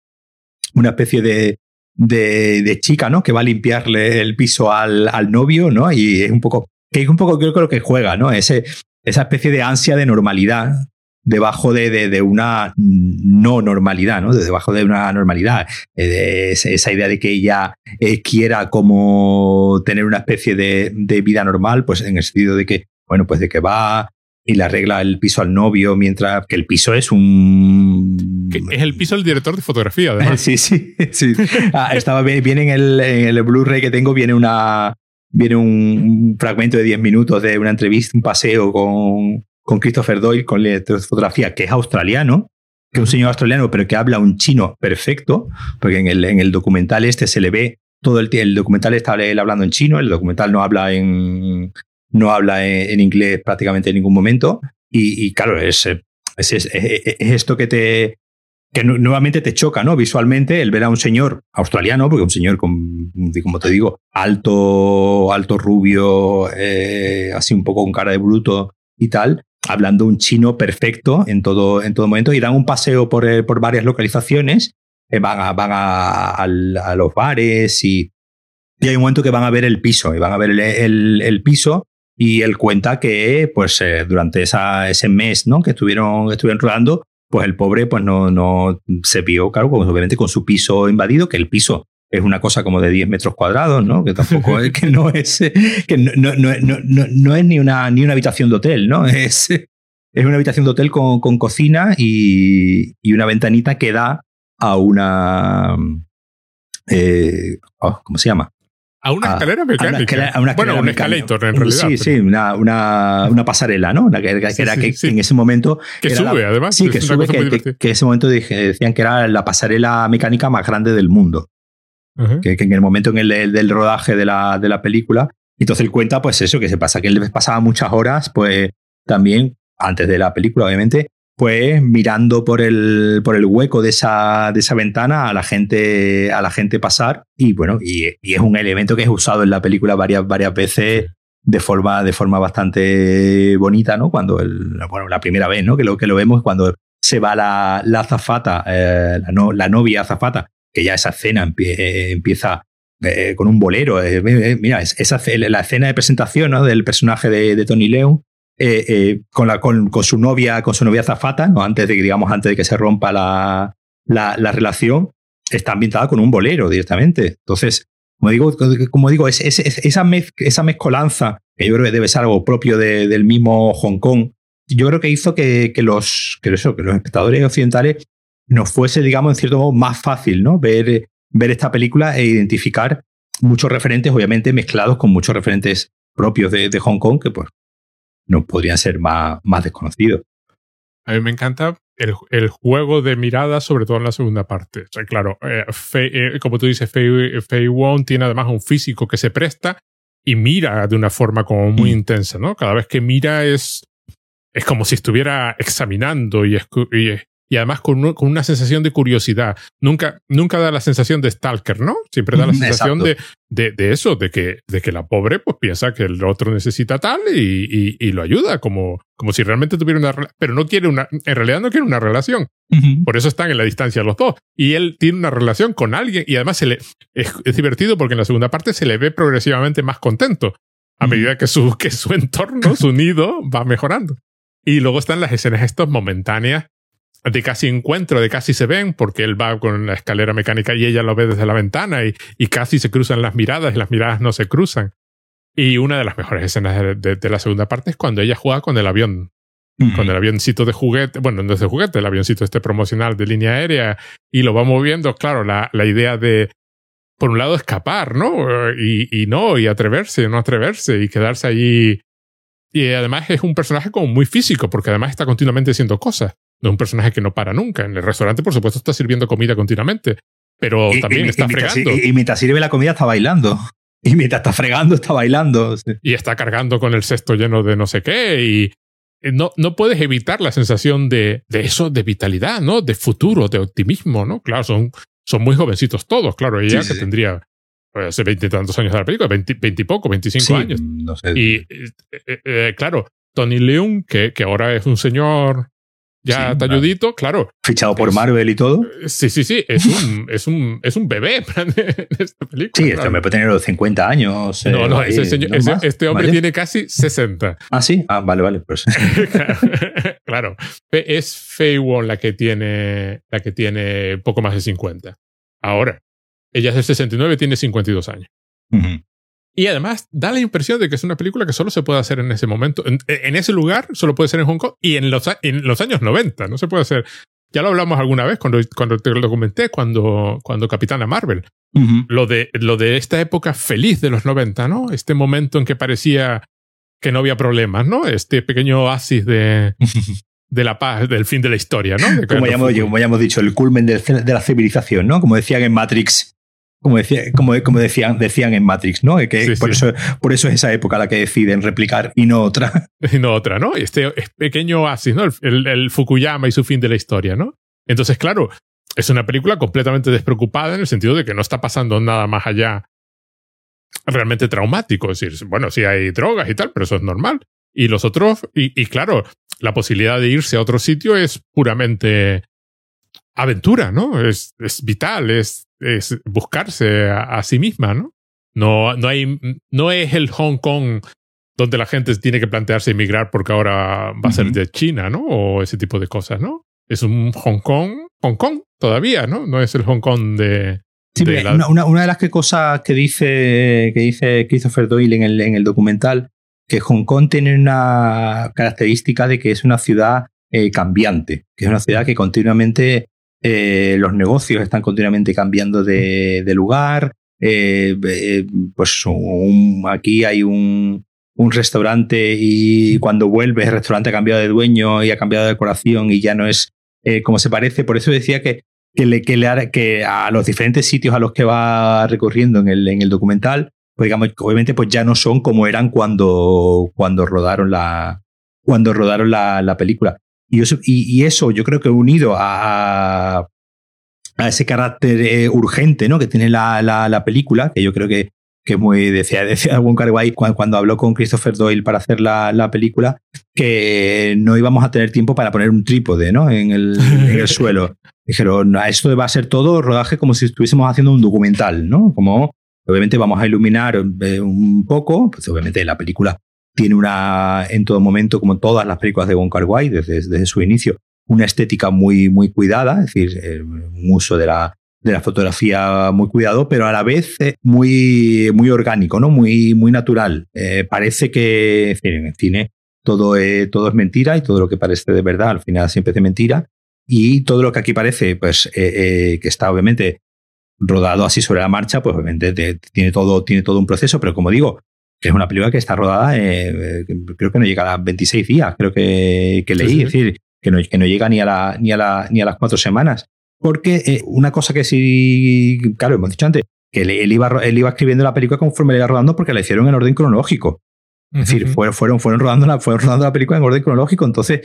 una especie de, de, chica, ¿no? Que va a limpiarle el piso al, al novio, ¿no? Y es un poco que es un poco creo que lo que juega, ¿no? Ese, esa especie de ansia de normalidad debajo de, de, una no normalidad, ¿no? Debajo de una normalidad. Eh, esa idea de que ella eh, quiera como tener una especie de, de, vida normal, pues en el sentido de que, bueno, pues de que va y le arregla el piso al novio, mientras que el piso es un... es el piso del director de fotografía, además. sí, sí, sí. Ah, estaba bien, viene en el, en el Blu-ray que tengo, viene una, viene un, fragmento de 10 minutos de una entrevista, un paseo con, con Christopher Doyle, con la fotografía, que es australiano, que es un señor australiano, pero que habla un chino perfecto, porque en el, en el documental este se le ve todo el El documental está él hablando en chino, el documental no habla en, no habla en, inglés prácticamente en ningún momento. Y, claro, es, es, es, esto que te, que nuevamente te choca, ¿no? Visualmente, el ver a un señor australiano, porque un señor con, como te digo, alto, alto rubio, eh, así un poco con cara de bruto y tal, hablando un chino perfecto en todo, en todo momento, y dan un paseo por, eh, por varias localizaciones, eh, van, a, van a, los bares y, hay un momento que van a ver el piso, y van a ver el, el, piso, y él cuenta que pues durante esa, ese mes ¿no? que estuvieron, estuvieron rodando, pues el pobre pues no, no se vio, claro, pues, obviamente con su piso invadido, que el piso es una cosa como de 10 metros cuadrados, ¿no? Que tampoco es, que no es, que no, no, no, no, es ni una, ni una habitación de hotel, ¿no? Es, es una habitación de hotel con, con cocina y, y, una ventanita que da a una... Eh, oh, ¿Cómo se llama? A una escalera mecánica. A una bueno, un escalator en realidad. Sí, sí, una, una, una, pasarela, ¿no? que, era que, en ese momento. Que sube, además. Sí, que sube, que, en ese momento decían que era la pasarela mecánica más grande del mundo. que, en el momento en el, del rodaje de la, de la película. Entonces él cuenta, pues eso, que se pasa, que él pasaba muchas horas, pues también, antes de la película, obviamente, pues mirando por el, por el hueco de esa, de esa ventana a la gente, a la gente pasar. Y bueno, y, es un elemento que es usado en la película varias, varias veces de forma, de forma bastante bonita, ¿no? Cuando el, bueno, la primera vez, ¿no? Que lo que lo vemos cuando se va la, la azafata, eh, la, no, la, novia azafata, que ya esa escena empieza eh, con un bolero. Eh, mira, esa, la escena de presentación ¿no? del personaje de, de Tony Leung eh, eh, con, su novia, con su novia Zafata, ¿no? antes de que, digamos, antes de que se rompa la, la, relación, está ambientada con un bolero directamente. Entonces, como digo, como digo es, esa, esa mezcolanza, que yo creo que debe ser algo propio del mismo Hong Kong, yo creo que hizo que, los, que, eso, que los espectadores occidentales nos fuese, digamos, en cierto modo más fácil ¿no? ver, ver esta película e identificar muchos referentes, obviamente mezclados con muchos referentes propios de Hong Kong, que pues no podrían ser más, más desconocidos. A mí me encanta el, juego de miradas, sobre todo en la segunda parte. O sea, claro, eh, eh, como tú dices, Fei, Wong tiene además un físico que se presta y mira de una forma como muy mm. intensa, ¿no? Cada vez que mira es, es como si estuviera examinando y, y, y además con, con, una sensación de curiosidad. Nunca, nunca da la sensación de stalker, ¿no? Siempre da la sensación de, de, de, eso, de que, de que la pobre pues piensa que el otro necesita tal y, y, lo ayuda, como, como si realmente tuviera una pero no quiere una, en realidad no quiere una relación. Por eso están en la distancia los dos. Y él tiene una relación con alguien y además se le, es, divertido porque en la segunda parte se le ve progresivamente más contento a medida que su, que su entorno, su nido va mejorando. Y luego están las escenas estas momentáneas de casi encuentro, de casi se ven, porque él va con la escalera mecánica y ella lo ve desde la ventana y, y casi se cruzan las miradas y las miradas no se cruzan. Y una de las mejores escenas de, la segunda parte es cuando ella juega con el avión, con el avioncito de juguete, bueno, no es de juguete, el avioncito este promocional de línea aérea, y lo va moviendo, claro, la, la idea de, por un lado, escapar, ¿no? Y, y no, y atreverse, no atreverse, y quedarse allí. Y además es un personaje como muy físico, porque además está continuamente haciendo cosas. No es un personaje que no para nunca. En el restaurante, por supuesto, está sirviendo comida continuamente, pero también está fregando. Y, mientras sirve la comida está bailando. Y mientras está fregando, está bailando. Y está cargando con el cesto lleno de no sé qué. Y no, no puedes evitar la sensación de, de eso, de vitalidad, ¿no? De futuro, de optimismo, ¿no? Claro, son, son muy jovencitos todos, claro. Ella que tendría pues, hace veintitantos años de la película, veintipoco, veinticinco años. No sé. Y eh, eh, eh, claro, Tony Leung, que, que ahora es un señor ya talludito, claro. Fichado por Marvel y todo. Sí, sí, sí. Es un, es un, es un bebé en esta película. Sí, este hombre puede tener los 50 años. no, no, ese señor, este hombre tiene casi 60. Ah, sí. Ah, vale, vale. Pues. claro. Es Fei Wong la que tiene, la que tiene poco más de 50. Ahora, ella es del 69, tiene 52 años. Y además da la impresión de que es una película que solo se puede hacer en ese momento, en, ese lugar, solo puede ser en Hong Kong y en los, en los años 90, no se puede hacer. Ya lo hablamos alguna vez cuando, cuando te lo comenté, cuando, cuando Capitana Marvel. lo, de, lo de esta época feliz de los 90, ¿no? Este momento en que parecía que no había problemas, ¿no? Este pequeño oasis de, de la paz, del fin de la historia, ¿no? como, ya hemos, como, ya hemos, dicho, el culmen de, de, la civilización, ¿no? Como decían en Matrix, como, decía, como, como decían, decían en Matrix, ¿no? Que por, Eso, por eso es esa época la que deciden replicar y no otra. Y no otra, ¿no? Este pequeño oasis, ¿no? El, el, Fukuyama y su fin de la historia, ¿no? Entonces, claro, es una película completamente despreocupada en el sentido de que no está pasando nada más allá realmente traumático. Es decir, bueno, sí hay drogas y tal, pero eso es normal. Y los otros, y, claro, la posibilidad de irse a otro sitio es puramente aventura, ¿no? Es, es vital, es, es buscarse a, sí misma, ¿no? No, no hay, no es el Hong Kong donde la gente tiene que plantearse emigrar porque ahora va a ser de China, ¿no? O ese tipo de cosas, ¿no? Es un Hong Kong, Hong Kong todavía, ¿no? No es el Hong Kong de, Sí, una, una, de las que cosas que dice, que dice Christopher Doyle en el, en el documental, que Hong Kong tiene una característica de que es una ciudad eh, cambiante, que es una ciudad que continuamente eh, los negocios están continuamente cambiando de, lugar. Eh, pues aquí hay un, un, restaurante y cuando vuelve el restaurante ha cambiado de dueño y ha cambiado de decoración y ya no es como se parece. Por eso decía que le, que, le, que a los diferentes sitios a los que va recorriendo en el, en el documental, pues digamos, obviamente pues ya no son como eran cuando, cuando rodaron la, cuando rodaron la película. Y eso, y, eso yo creo que unido a, a ese carácter eh, urgente ¿no? que tiene la, la, la, película, que yo creo que, que muy, decía, decía Wong Kar cuando, cuando, habló con Christopher Doyle para hacer la, la, película, que no íbamos a tener tiempo para poner un trípode ¿no? en, el, en el suelo. Dijeron, esto va a ser todo rodaje como si estuviésemos haciendo un documental, ¿no? Como obviamente vamos a iluminar eh, un poco, pues obviamente la película tiene una, en todo momento, como todas las películas de Wong Kar Wai, desde, su inicio, una estética muy, muy cuidada, es decir, eh, un uso de la, de la fotografía muy cuidado, pero a la vez eh, muy, muy orgánico, ¿no? Muy, muy natural. parece que en el cine todo, todo es mentira y todo lo que parece de verdad al final siempre es mentira. Y todo lo que aquí parece, pues, eh, eh, que está obviamente rodado así sobre la marcha, pues obviamente tiene, todo, tiene todo un proceso, pero como digo, es una película que está rodada, eh, creo que no llega a 26 días, creo que, que leí, es decir, que no, que no llega ni a, la, ni, a la, ni a las cuatro semanas. Porque una cosa que sí, claro, hemos dicho antes, que él, iba, él iba escribiendo la película conforme la iba rodando porque la hicieron en orden cronológico. Es decir, fueron, fueron, fueron, rodando la, fueron rodando la película en orden cronológico. Entonces,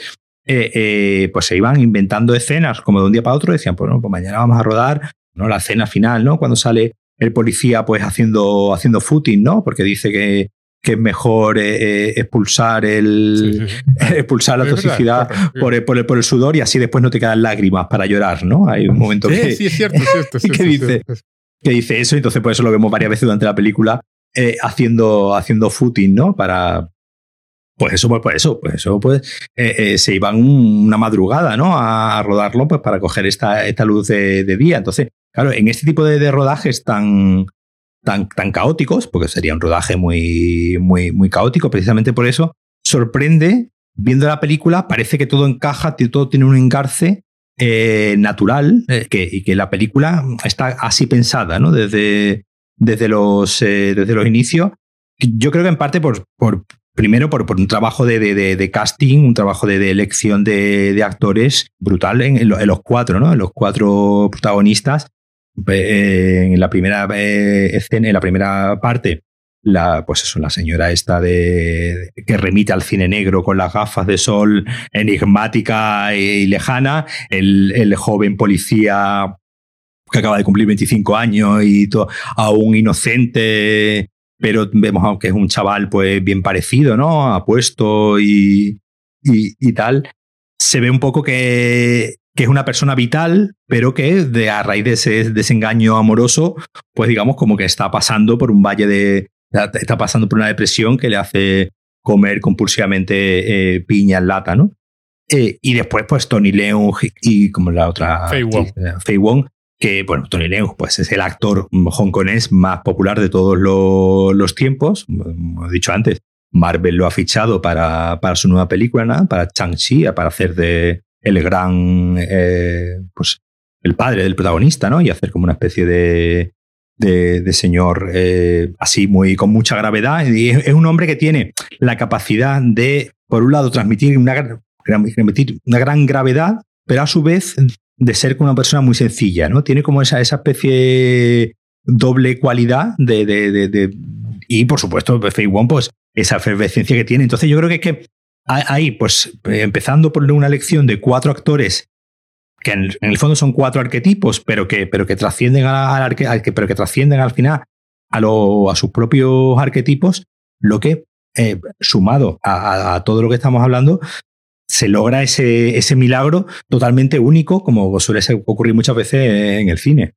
eh, eh, pues se iban inventando escenas como de un día para otro, decían, pues, no, pues mañana vamos a rodar ¿no? la escena final, ¿no? Cuando sale el policía pues haciendo, haciendo footing, ¿no? Porque dice que, que es mejor eh, expulsar el expulsar la toxicidad por, el, por, el, por, el, sudor y así después no te quedan lágrimas para llorar, ¿no? Hay un momento que, sí, es cierto, es cierto, que, dice, que dice eso, entonces por eso lo vemos varias veces durante la película haciendo, haciendo footing, ¿no? Para, pues eso, pues, pues eso, pues eso, pues eh, eh, se iban una madrugada, ¿no? A, rodarlo, pues para coger esta, esta luz de, día. Entonces, claro, en este tipo de, rodajes tan, tan, tan caóticos, porque sería un rodaje muy, muy, muy caótico, precisamente por eso, sorprende, viendo la película, parece que todo encaja, todo tiene un engarce eh, natural, que, y que la película está así pensada, ¿no? Desde, desde, los, desde los inicios. Yo creo que en parte por, por, Primero por, un trabajo de, casting, un trabajo de, elección de, actores brutal en, los cuatro, ¿no? En los cuatro protagonistas. Eh, en la primera eh, escena, en la primera parte, la, pues eso, la señora esta de que remite al cine negro con las gafas de sol enigmática y, lejana, el, el, joven policía que acaba de cumplir 25 años y todo, aún inocente pero vemos que es un chaval pues bien parecido, ¿no? Apuesto y, y, tal. Se ve un poco que, que, es una persona vital, pero que de, a raíz de ese desengaño amoroso, pues digamos como que está pasando por un valle de... está pasando por una depresión que le hace comer compulsivamente eh, piña en lata, ¿no? Eh, y después, pues Tony Leung y como la otra... Fei Wong que, bueno, Tony Leung pues, es el actor hongkonés más popular de todos los tiempos. Como he dicho antes, Marvel lo ha fichado para, para su nueva película, ¿no? para Chang-Chi, para hacer de el gran, eh, pues, el padre del protagonista, ¿no? Y hacer como una especie de, de, señor eh, así, muy, con mucha gravedad. Y es, un hombre que tiene la capacidad de, por un lado, transmitir una, transmitir una gran gravedad, pero a su vez de ser una persona muy sencilla, ¿no? Tiene como esa, esa especie doble cualidad de, de, de, y por supuesto Fei Wong pues esa efervescencia que tiene. Entonces yo creo que es que ahí pues empezando por una lección de cuatro actores que en, el fondo son cuatro arquetipos, pero que, pero que trascienden al, pero que trascienden al final a, lo, a sus propios arquetipos, lo que, eh, sumado a, todo lo que estamos hablando, se logra ese, ese milagro totalmente único, como suele ocurrir muchas veces en el cine.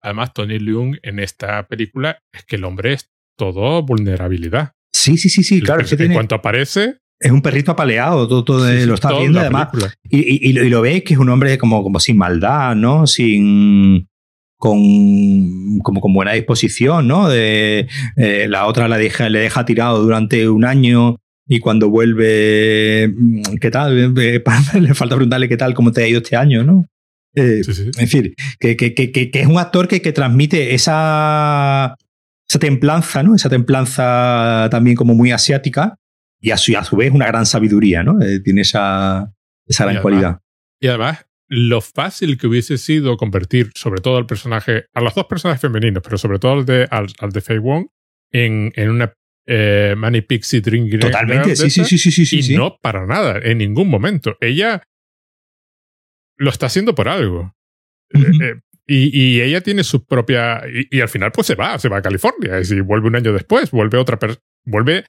Además, Tony Leung en esta película es que el hombre es todo vulnerabilidad. Sí, sí, sí, sí, claro. en cuanto aparece, es un perrito apaleado, todo, todo lo está viendo además. Y, y, lo veis que es un hombre como, como sin maldad, ¿no? Sin. con. como con buena disposición, ¿no? De, eh, la otra la deja, le deja tirado durante un año y cuando vuelve. Mm, ¿Qué tal? Eh, le falta preguntarle qué tal, cómo te ha ido este año, ¿no? Eh, sí, Es decir, que, que, que, que, es un actor que, que transmite esa, esa templanza, ¿no? Esa templanza también como muy asiática y a su, a su vez una gran sabiduría, ¿no? Eh, tiene esa, esa gran cualidad. Y además, lo fácil que hubiese sido convertir, sobre todo al personaje, a los dos personajes femeninos, pero sobre todo al de, al, de Fei Wong, en, en una eh, Manny Pixie Drink Totalmente, sí, sí, sí, sí, sí. Y no para nada, en ningún momento. Ella lo está haciendo por algo. Eh, eh, y, y, ella tiene su propia. Y, y, al final, pues se va, se va a California. Y si vuelve un año después, vuelve otra, vuelve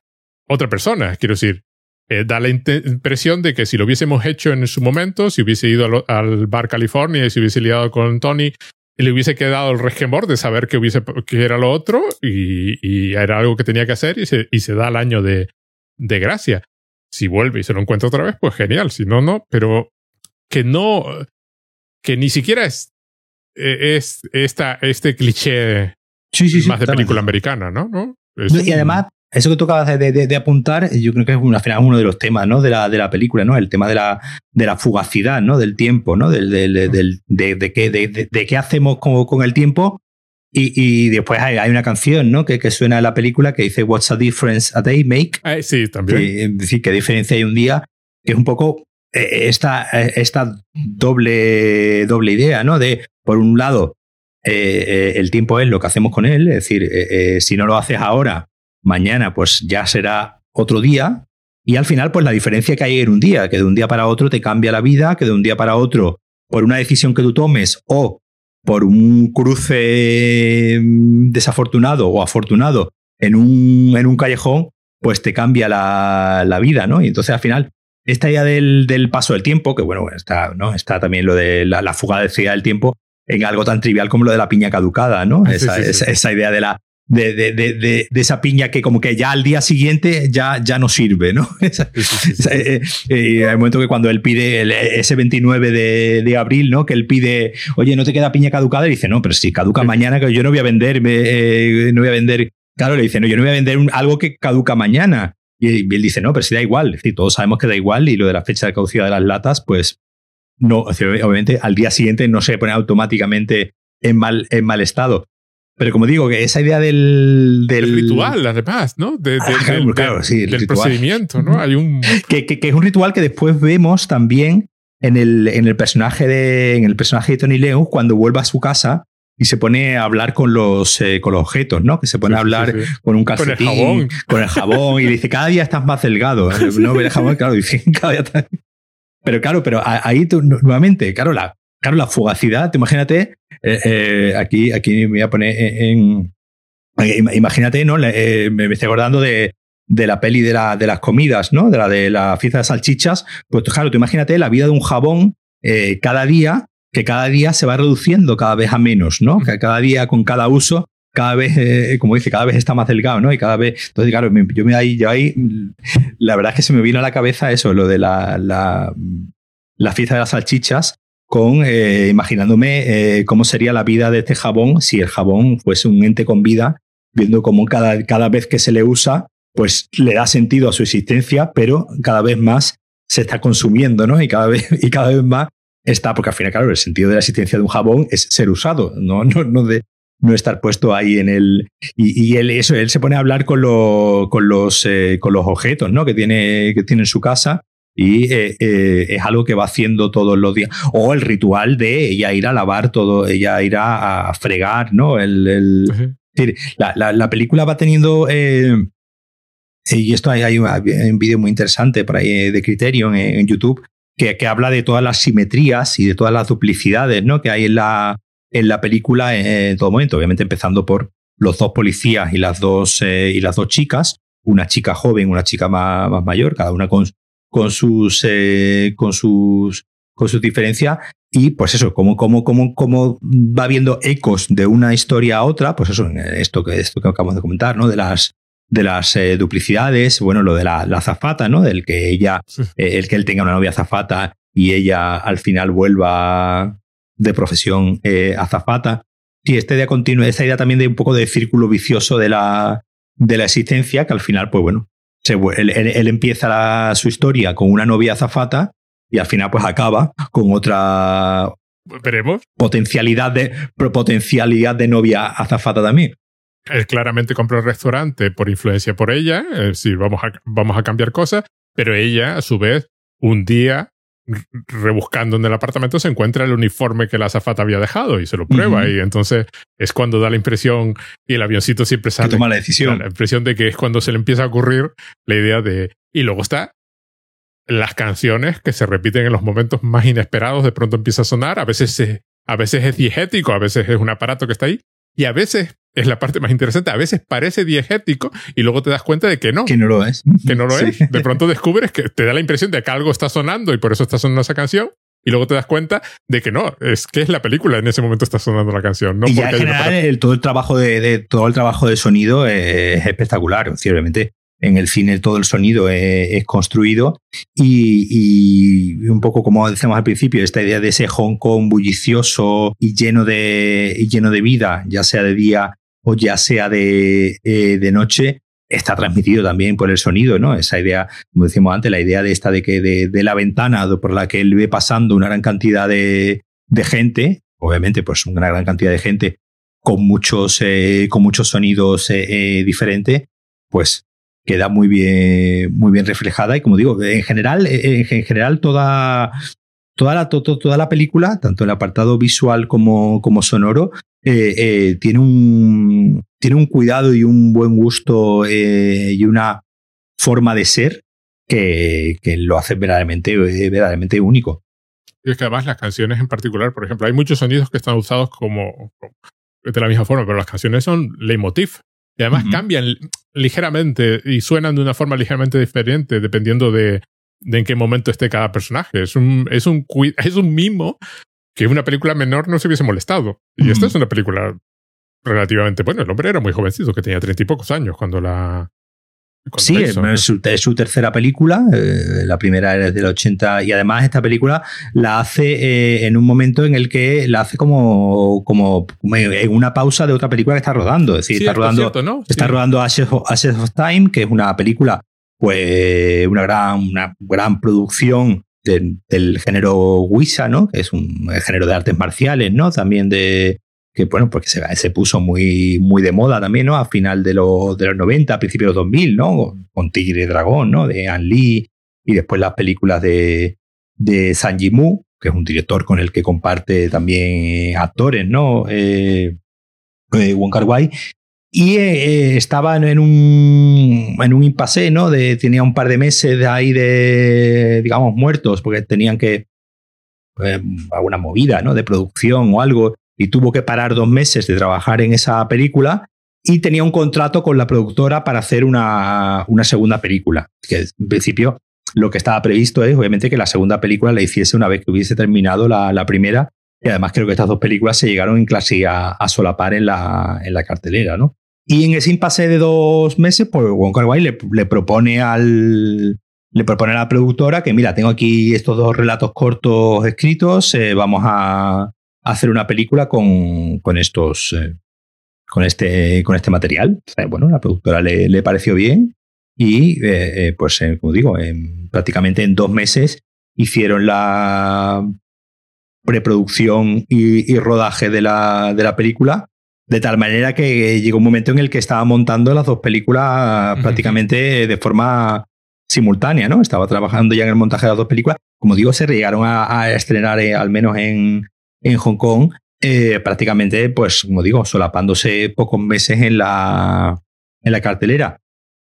otra persona. Quiero decir, eh, da la impresión de que si lo hubiésemos hecho en su momento, si hubiese ido al, bar California y si hubiese liado con Tony, le hubiese quedado el resquemor de saber que, hubiese, que era lo otro y, y, era algo que tenía que hacer y se, y se da el año de, de gracia. Si vuelve y se lo encuentra otra vez, pues genial. Si no, no. Pero que no, que ni siquiera es, e, es esta, este cliché más de película americana, ¿no? ¿No? y además, eso que tú acabas de, apuntar, yo creo que es al final uno de los temas ¿no? de, la, de la película, ¿no? El tema de la, de la fugacidad, ¿no? Del tiempo, ¿no? Del, del, de, de, qué, de, qué hacemos con, con el tiempo. Y, y después hay, hay, una canción, ¿no? Que, que, suena en la película que dice What's a difference a day make? Ah, sí, también. es decir, qué diferencia hay un día, que es un poco eh, esta, eh, esta doble, doble idea, ¿no? De, por un lado, eh, el tiempo es lo que hacemos con él, es decir, si no lo haces ahora, mañana pues ya será otro día. Y al final, pues la diferencia que hay en un día, que de un día para otro te cambia la vida, que de un día para otro, por una decisión que tú tomes o por un cruce mm, desafortunado o afortunado en un, en un callejón, pues te cambia la, la, vida, ¿no? Y entonces al final, esta idea del, del, paso del tiempo, que bueno, está, ¿no? está también lo de la, la fuga de del tiempo en algo tan trivial como lo de la piña caducada, ¿no? Ah, esa, esa, idea de la, de, de, de, de, esa piña que como que ya al día siguiente ya, ya no sirve, ¿no? Eh, eh, hay un momento que cuando él pide ese 29 de, abril, ¿no? Que él pide, oye, ¿no te queda piña caducada? Y dice, no, pero si caduca mañana, que yo no voy a vender, eh, no voy a vender. Claro, le dice, no, yo no voy a vender algo que caduca mañana. Y, él dice, no, pero si da igual. Es decir, todos sabemos que da igual y lo de la fecha de caducidad de las latas, pues no, obviamente al día siguiente no se pone automáticamente en mal, en mal estado. Pero como digo, que esa idea del. del... ritual, además, ¿no? De, ah, claro, sí, del procedimiento, ¿no? Hay un. Que, que, es un ritual que después vemos también en el, en el personaje de. En el personaje de Tony Leo cuando vuelve a su casa y se pone a hablar con los, eh, con los objetos, ¿no? Que se pone a hablar con un calcetín, con el jabón, con el jabón y le dice, cada día estás más delgado. No, el jabón, claro, dice, cada día estás... Pero claro, pero ahí tú, nuevamente, claro, la, claro, la fugacidad, imagínate, eh, eh, aquí, aquí me voy a poner en. imagínate, ¿no? Eh, me estoy acordando de, de la peli de, la, de las comidas, ¿no? De la de la fiesta de salchichas. Pues claro, tú imagínate la vida de un jabón cada día, que cada día se va reduciendo cada vez a menos, ¿no? Que cada día con cada uso cada vez, como dice, cada vez está más delgado, ¿no? Y cada vez. Entonces, claro, yo me ahí, yo ahí, la verdad es que se me vino a la cabeza eso, lo de la, la, la fiesta de las salchichas, con eh, imaginándome eh, cómo sería la vida de este jabón si el jabón fuese un ente con vida, viendo cómo cada, cada vez que se le usa, pues le da sentido a su existencia, pero cada vez más se está consumiendo, ¿no? Y cada vez, y cada vez más está, porque al final, claro, el sentido de la existencia de un jabón es ser usado, no, no, no de no estar puesto ahí en el y, y él eso él se pone a hablar con, con los eh, con los objetos no que tiene que tiene en su casa y eh, eh, es algo que va haciendo todos los días. O el ritual de ella ir a lavar todo, ella ir a, fregar, ¿no? El, la, película va teniendo... Eh, y esto hay, hay un, vídeo muy interesante por ahí de Criterion en, YouTube que, que, habla de todas las simetrías y de todas las duplicidades ¿no? que hay en la, en la película en, todo momento. Obviamente empezando por los dos policías y las dos, y las dos chicas, una chica joven, una chica más, más mayor, cada una con, con sus, eh, con sus, con sus diferencias. Y pues eso, como, como, como, como va viendo ecos de una historia a otra, pues eso, esto que, esto que acabamos de comentar, ¿no? De las, de las eh, duplicidades, bueno, lo de la, la azafata, ¿no? Del que ella, el que él tenga una novia azafata y ella al final vuelva de profesión eh, azafata. Y esta idea continua, esta idea también de un poco de círculo vicioso de la, de la existencia, que al final, pues bueno, se, él, él, empieza su historia con una novia azafata y al final pues acaba con otra veremos. potencialidad de potencialidad de novia azafata también. Él claramente compró el restaurante por influencia por ella es decir vamos a, vamos a cambiar cosas pero ella a su vez un día rebuscando en el apartamento se encuentra el uniforme que la azafata había dejado y se lo prueba y entonces es cuando da la impresión y el avioncito siempre sale. toma la decisión. La impresión de que es cuando se le empieza a ocurrir la idea de... Y luego está las canciones que se repiten en los momentos más inesperados, de pronto empieza a sonar, a veces es, a veces es diegético, a veces es un aparato que está ahí y a veces es la parte más interesante. A veces parece diegético y luego te das cuenta de que no. Que no lo es. Que no lo es. De pronto descubres que te da la impresión de que algo está sonando y por eso está sonando esa canción. Y luego te das cuenta de que no, es que es la película, en ese momento está sonando la canción. No y ya en general todo el trabajo de, todo el trabajo de sonido es espectacular, obviamente en el cine todo el sonido es, construido y, un poco como decíamos al principio, esta idea de ese Hong Kong bullicioso y lleno de, lleno de vida, ya sea de día o ya sea de, eh, de noche, está transmitido también por el sonido, ¿no? Esa idea, como decíamos antes, la idea de esta de que de, la ventana por la que él ve pasando una gran cantidad de, de gente, obviamente pues una gran cantidad de gente con muchos, eh, con muchos sonidos eh, diferentes, pues queda muy bien, muy bien reflejada. Y como digo, en general, en, general toda, toda, la, toda la película, tanto el apartado visual como, como sonoro, eh, eh, tiene, un, tiene un cuidado y un buen gusto eh, y una forma de ser que, que lo hace verdaderamente, verdaderamente único. Y es que además las canciones en particular, por ejemplo, hay muchos sonidos que están usados como, de la misma forma, pero las canciones son leitmotiv. Y además cambian ligeramente y suenan de una forma ligeramente diferente dependiendo de, en qué momento esté cada personaje. Es un, es un, es un mimo que una película menor no se hubiese molestado. Y esta es una película relativamente, bueno, el hombre era muy jovencito, que tenía treinta y pocos años cuando la, Sí, es, su, tercera película. Eh, la primera es del 80 y además esta película la hace eh, en un momento en el que la hace como, como en una pausa de otra película que está rodando. Es decir, está rodando, está rodando Ashes of, Time, que es una película, pues una gran, una gran producción del género Wisa, ¿no? Que es un género de artes marciales, ¿no? También de, que bueno, porque se, se, puso muy, muy de moda también, ¿no? A final de, los, de los 90, a principios de los 2000, ¿no? Con Tigre y Dragón, ¿no? De An Lee y después las películas de, de San Yimou, que es un director con el que comparte también actores, ¿no? Eh, eh Wong Kar Wai. Y eh, estaban en un, en un impasse, ¿no? De, tenía un par de meses de ahí de, digamos, muertos, porque tenían que, eh, alguna movida, ¿no? De producción o algo y tuvo que parar dos meses de trabajar en esa película y tenía un contrato con la productora para hacer una, una segunda película. Que en principio lo que estaba previsto es obviamente que la segunda película la hiciese una vez que hubiese terminado la, primera y además creo que estas dos películas se llegaron en clase a, solapar en la, en la cartelera, ¿no? Y en ese impasse de dos meses, pues Wong Kar le, le, propone al le propone a la productora que mira, tengo aquí estos dos relatos cortos escritos, eh, vamos a, hacer una película con, con estos. Eh, con este, con este material. Bueno, la productora le, le pareció bien y, eh, eh, pues, como digo, en, prácticamente en dos meses hicieron la preproducción y, y rodaje de la, de la, película, de tal manera que llegó un momento en el que estaba montando las dos películas prácticamente de forma simultánea, ¿no? Estaba trabajando ya en el montaje de las dos películas. Como digo, se llegaron a, a estrenar al menos en, en Hong Kong, eh, prácticamente, pues como digo, solapándose pocos meses en la, en la cartelera.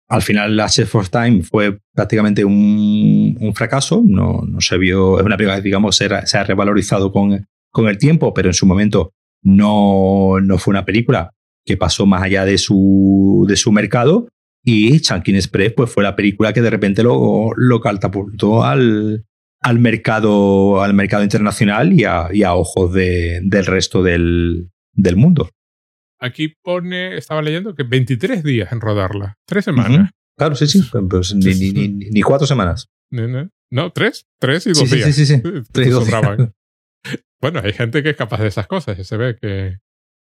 al final la Chef for Time fue prácticamente un, un, fracaso, no, no se vio, es una película que digamos se, se ha revalorizado con, con, el tiempo, pero en su momento no, no fue una película que pasó más allá de su, de su mercado y Chunkin Express pues, fue la película que de repente lo, lo catapultó al, al, mercado, al mercado internacional y a, y a ojos de, del resto del, del mundo. Aquí pone, estaba leyendo que 23 días en rodarla, tres semanas. Claro, sí, sí, pues ni, ni, ni, cuatro semanas. No, tres, tres y dos días. Sí, sí, sí. Tres y dos bueno, hay gente que es capaz de esas cosas. Se ve que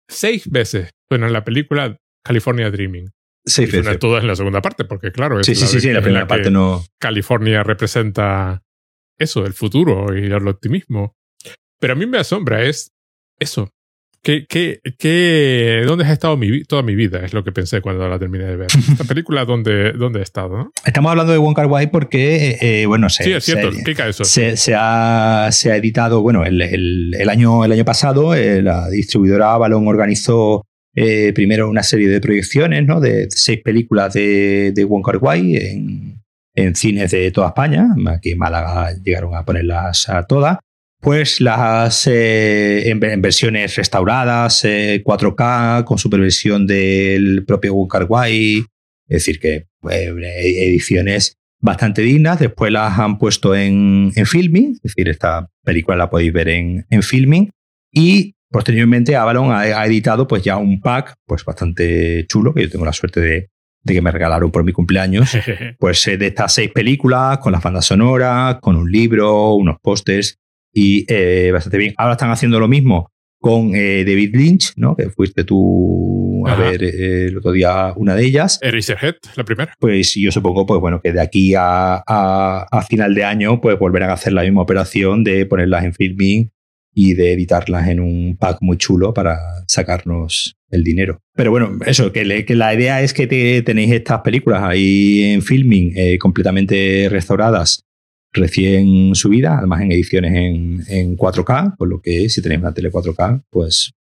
seis veces suena en la película California Dreaming. Seis veces. Todas en la segunda parte, porque claro, es sí, sí, sí, sí, la primera parte no. California representa eso, el futuro y el optimismo. Pero a mí me asombra es eso, ¿Qué, qué, qué, ¿Dónde has estado mi, toda mi vida? Es lo que pensé cuando la terminé de ver. Esta película, ¿dónde, dónde ha estado? Estamos hablando de Wong Kar Wai porque, eh, bueno, se, sí, es cierto, explica eso. Se, se, ha, se, ha, editado, bueno, el, el, el, año, el año pasado eh, la distribuidora Avalon organizó eh, primero una serie de proyecciones, ¿no? De seis películas de, de Wong Kar Wai en, en cines de toda España. Aquí en Málaga llegaron a ponerlas a todas pues las eh, en, en, versiones restauradas, eh, 4K, con supervisión del propio Wai, es decir, que eh, ediciones bastante dignas. Después las han puesto en, en, filming, es decir, esta película la podéis ver en, en filming. Y posteriormente Avalon ha, ha, editado pues ya un pack pues bastante chulo, que yo tengo la suerte de, de que me regalaron por mi cumpleaños, pues de estas seis películas, con las bandas sonoras, con un libro, unos pósters y eh, bastante bien. Ahora están haciendo lo mismo con eh, David Lynch, ¿no? Que fuiste tú a Ajá. ver eh, el otro día una de ellas. Eraserhead, la primera. Pues yo supongo, pues bueno, que de aquí a, a, a, final de año, pues volverán a hacer la misma operación de ponerlas en filming y de editarlas en un pack muy chulo para sacarnos el dinero. Pero bueno, eso, que, le, que la idea es que te, tenéis estas películas ahí en filming eh, completamente restauradas recién subida, además en ediciones en, en 4K, por lo que si tenéis una tele 4K, pues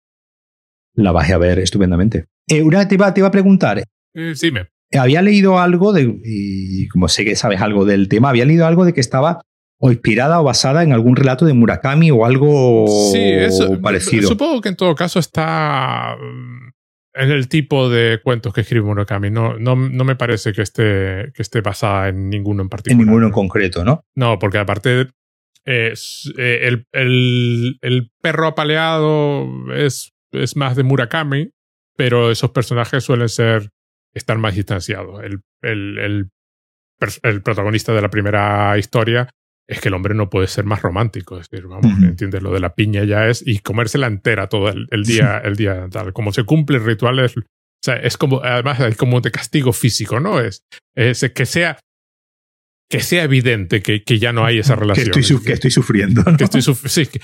la vais a ver estupendamente. Eh, una te iba, te iba a preguntar. Eh, sí, me. Había leído algo de, y como sé que sabes algo del tema, había leído algo de que estaba o inspirada o basada en algún relato de Murakami o algo sí, eso, parecido. Supongo que en todo caso está en el tipo de cuentos que escribe Murakami. No, no, no me parece que esté, que esté basada en ninguno en particular. En ninguno en concreto, ¿no? No, porque aparte eh, el, el, el, perro apaleado es, es más de Murakami, pero esos personajes suelen ser estar más distanciados. El, el, el, el protagonista de la primera historia es que el hombre no puede ser más romántico. Es decir, vamos, uh -huh. ¿entiendes? Lo de la piña ya es y comérsela entera todo el, el día, el día tal. Como se cumple el ritual, es, o sea, es como, además, es como de castigo físico, ¿no? Es, es que sea, que sea evidente que, que ya no hay esa relación. Que estoy, que estoy sufriendo. ¿no? Que estoy suf sí, que,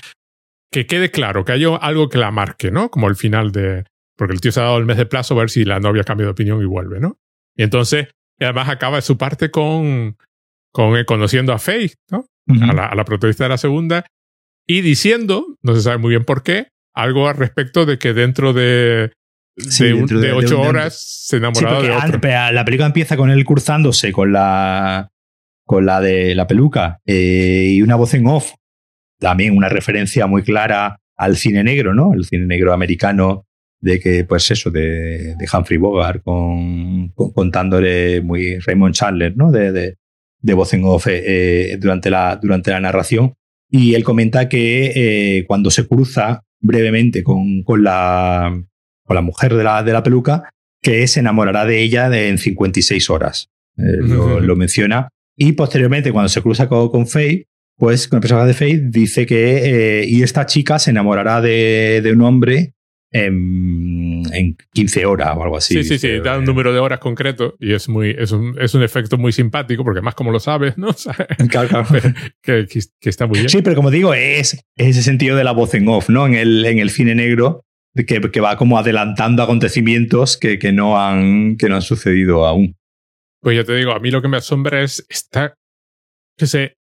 que, quede claro, que haya algo que la marque, ¿no? Como el final de. Porque el tío se ha dado el mes de plazo a ver si la novia cambia de opinión y vuelve, ¿no? Y entonces, además acaba su parte con, con conociendo a Faye, ¿no? Uh -huh. a, la, a, la, protagonista de la segunda, y diciendo, no se sabe muy bien por qué, algo al respecto de que dentro de, sí, de, dentro de, de ocho horas se enamoraba sí, de otro. La película empieza con él cruzándose con la, con la de la peluca eh, y una voz en off. También una referencia muy clara al cine negro, ¿no? El cine negro americano de que, pues eso, de, de Humphrey Bogart con, con, contándole muy Raymond Chandler, ¿no? De, de, de voz en off eh, durante, la, durante la narración. Y él comenta que eh, cuando se cruza brevemente con, con, la, con la mujer de la, de la peluca, que se enamorará de ella de, en 56 horas. Eh, uh -huh. lo, lo, menciona. Y posteriormente, cuando se cruza con, con Faye, pues con el personaje de Faye, dice que eh, y esta chica se enamorará de, de un hombre en, en, 15 horas o algo así. Sí, sí, sí, da un número de horas concreto y es muy es un, es un efecto muy simpático porque más como lo sabes, ¿no? Claro, claro. que, que, que, está muy bien. Sí, pero como digo, es, es, ese sentido de la voz en off, ¿no? En el, en el cine negro que, que va como adelantando acontecimientos que, que, no han, que no han sucedido aún. Pues ya te digo, a mí lo que me asombra es esta, que sé,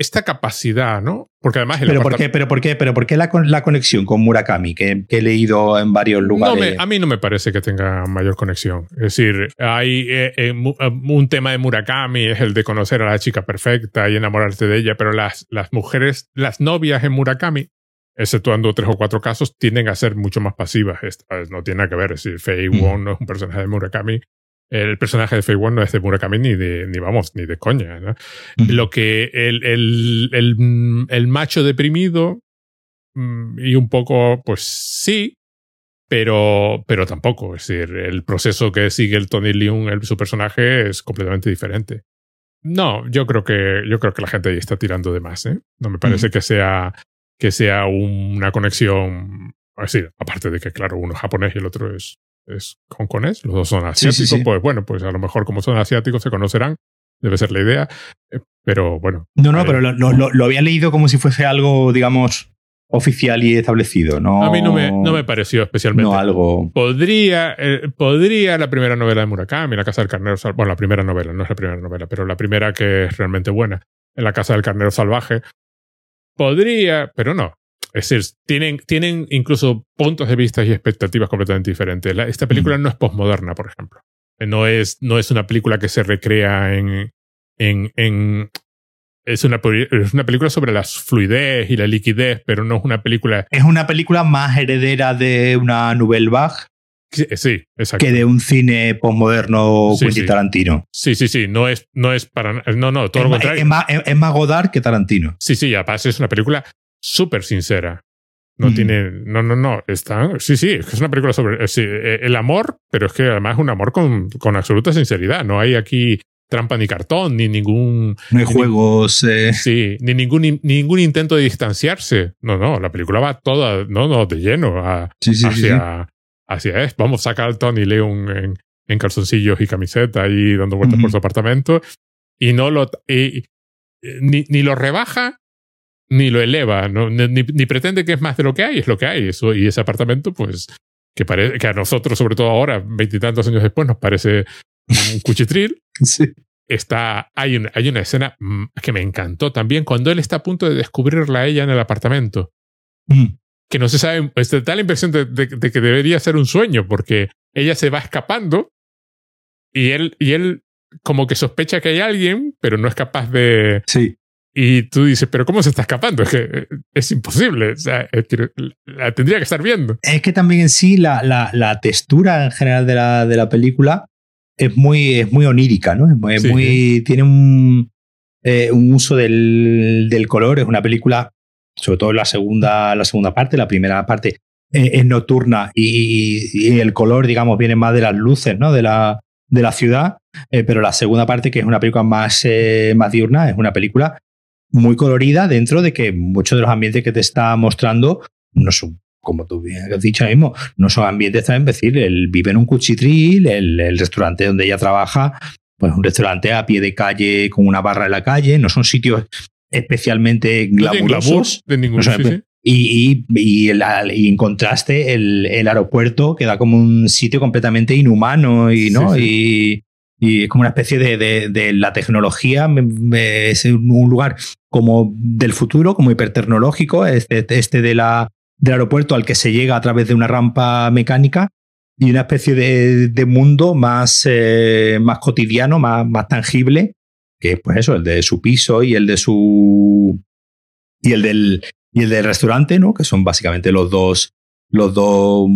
esta capacidad, ¿no? Porque además... ¿Pero por, qué, ¿Pero por qué? ¿Pero por qué la, la conexión con Murakami? Que, he leído en varios lugares. a mí no me parece que tenga mayor conexión. Es decir, hay eh, eh, eh, un tema de Murakami, es el de conocer a la chica perfecta y enamorarse de ella, pero las, las mujeres, las novias en Murakami, exceptuando tres o cuatro casos, tienden a ser mucho más pasivas. no tiene nada que ver. Es decir, Faye Wong no es un personaje de Murakami el personaje de Fei Wong no es de Murakami ni de, ni vamos, ni de coña. Lo que el, el, el, el, macho deprimido mm, y un poco, pues sí, pero, pero tampoco. Es decir, el proceso que sigue el Tony Leung, el, su personaje, es completamente diferente. No, yo creo que, yo creo que la gente ahí está tirando de más, ¿eh? No me parece que sea, que sea una conexión, es decir, aparte de que, claro, uno es japonés y el otro es, es hongkonés, los dos son asiáticos, pues bueno, pues a lo mejor como son asiáticos se conocerán, debe ser la idea, eh, pero bueno. No, no, pero lo, había leído como si fuese algo, digamos, oficial y establecido, ¿no? A mí no me, no me pareció especialmente. No algo. Podría, eh, podría la primera novela de Murakami, La Casa del Carnero Salvaje, bueno, la primera novela, no es la primera novela, pero la primera que es realmente buena, en La Casa del Carnero Salvaje, podría, pero no. Es decir, tienen, tienen incluso puntos de vista y expectativas completamente diferentes. esta película no es postmoderna, por ejemplo. No es, no es una película que se recrea en. en, en es, una, es una película sobre la fluidez y la liquidez, pero no es una película. Es una película más heredera de una Nouvelle Vague Sí, exacto. Que de un cine postmoderno sí, Tarantino. Sí, sí, sí. No es, no es para. No, no, todo lo contrario. Es más, es más Godard que Tarantino. Sí, sí, aparte es una película súper sincera. No tiene. No, no, no. Está. Sí, sí, es una película sobre eh, el amor, pero es que además es un amor con, con absoluta sinceridad. No hay aquí trampa ni cartón, ni ningún. No hay juegos. Eh. Sí, ni ningún, ningún intento de distanciarse. No, no, la película va toda, no, no, de lleno a, sí, sí, hacia, hacia esto. Vamos, saca al Tony Leon en, en calzoncillos y camiseta ahí dando vueltas por su apartamento y no lo. Y, ni, ni lo rebaja ni lo eleva, ni, pretende que es más de lo que hay, es lo que hay. Eso, y ese apartamento, pues, que, parece, que a nosotros, sobre todo ahora, veintitantos años después, nos parece un cuchitril. sí. Está, hay, un, hay una escena mm, que me encantó también cuando él está a punto de descubrirla a ella en el apartamento. Mm. Que no se sabe, pues, da la impresión de, de, que debería ser un sueño, porque ella se va escapando y él, y él como que sospecha que hay alguien, pero no es capaz de, sí. Y tú dices, pero ¿cómo se está escapando? Es que eh, es imposible. O sea, la tendría que estar viendo. Es que también en sí la, la, la textura en general de la, de la, película es muy, es muy onírica, ¿no? Es muy, tiene un, eh, un uso del, del, color. Es una película, sobre todo la segunda, la segunda parte, la primera parte eh, es nocturna y, y, el color, digamos, viene más de las luces, ¿no? De la, de la ciudad. pero la segunda parte, que es una película más, más diurna, es una película muy colorida dentro de que muchos de los ambientes que te está mostrando no son, como tú bien has dicho mismo, no son ambientes tan decir, él vive en un cuchitril, el, restaurante donde ella trabaja, pues un restaurante a pie de calle con una barra en la calle, no son sitios especialmente glamurosos. de ningún y, y, y, en contraste, el, el, aeropuerto queda como un sitio completamente inhumano y, ¿no? y, y es como una especie de, de, la tecnología, es un lugar como del futuro, como hipertecnológico, este, este de la, del aeropuerto al que se llega a través de una rampa mecánica y una especie de, de mundo más, eh, más cotidiano, más, más tangible, que es pues eso, el de su piso y el de su. y el del, y el del restaurante, ¿no? Que son básicamente los dos, los dos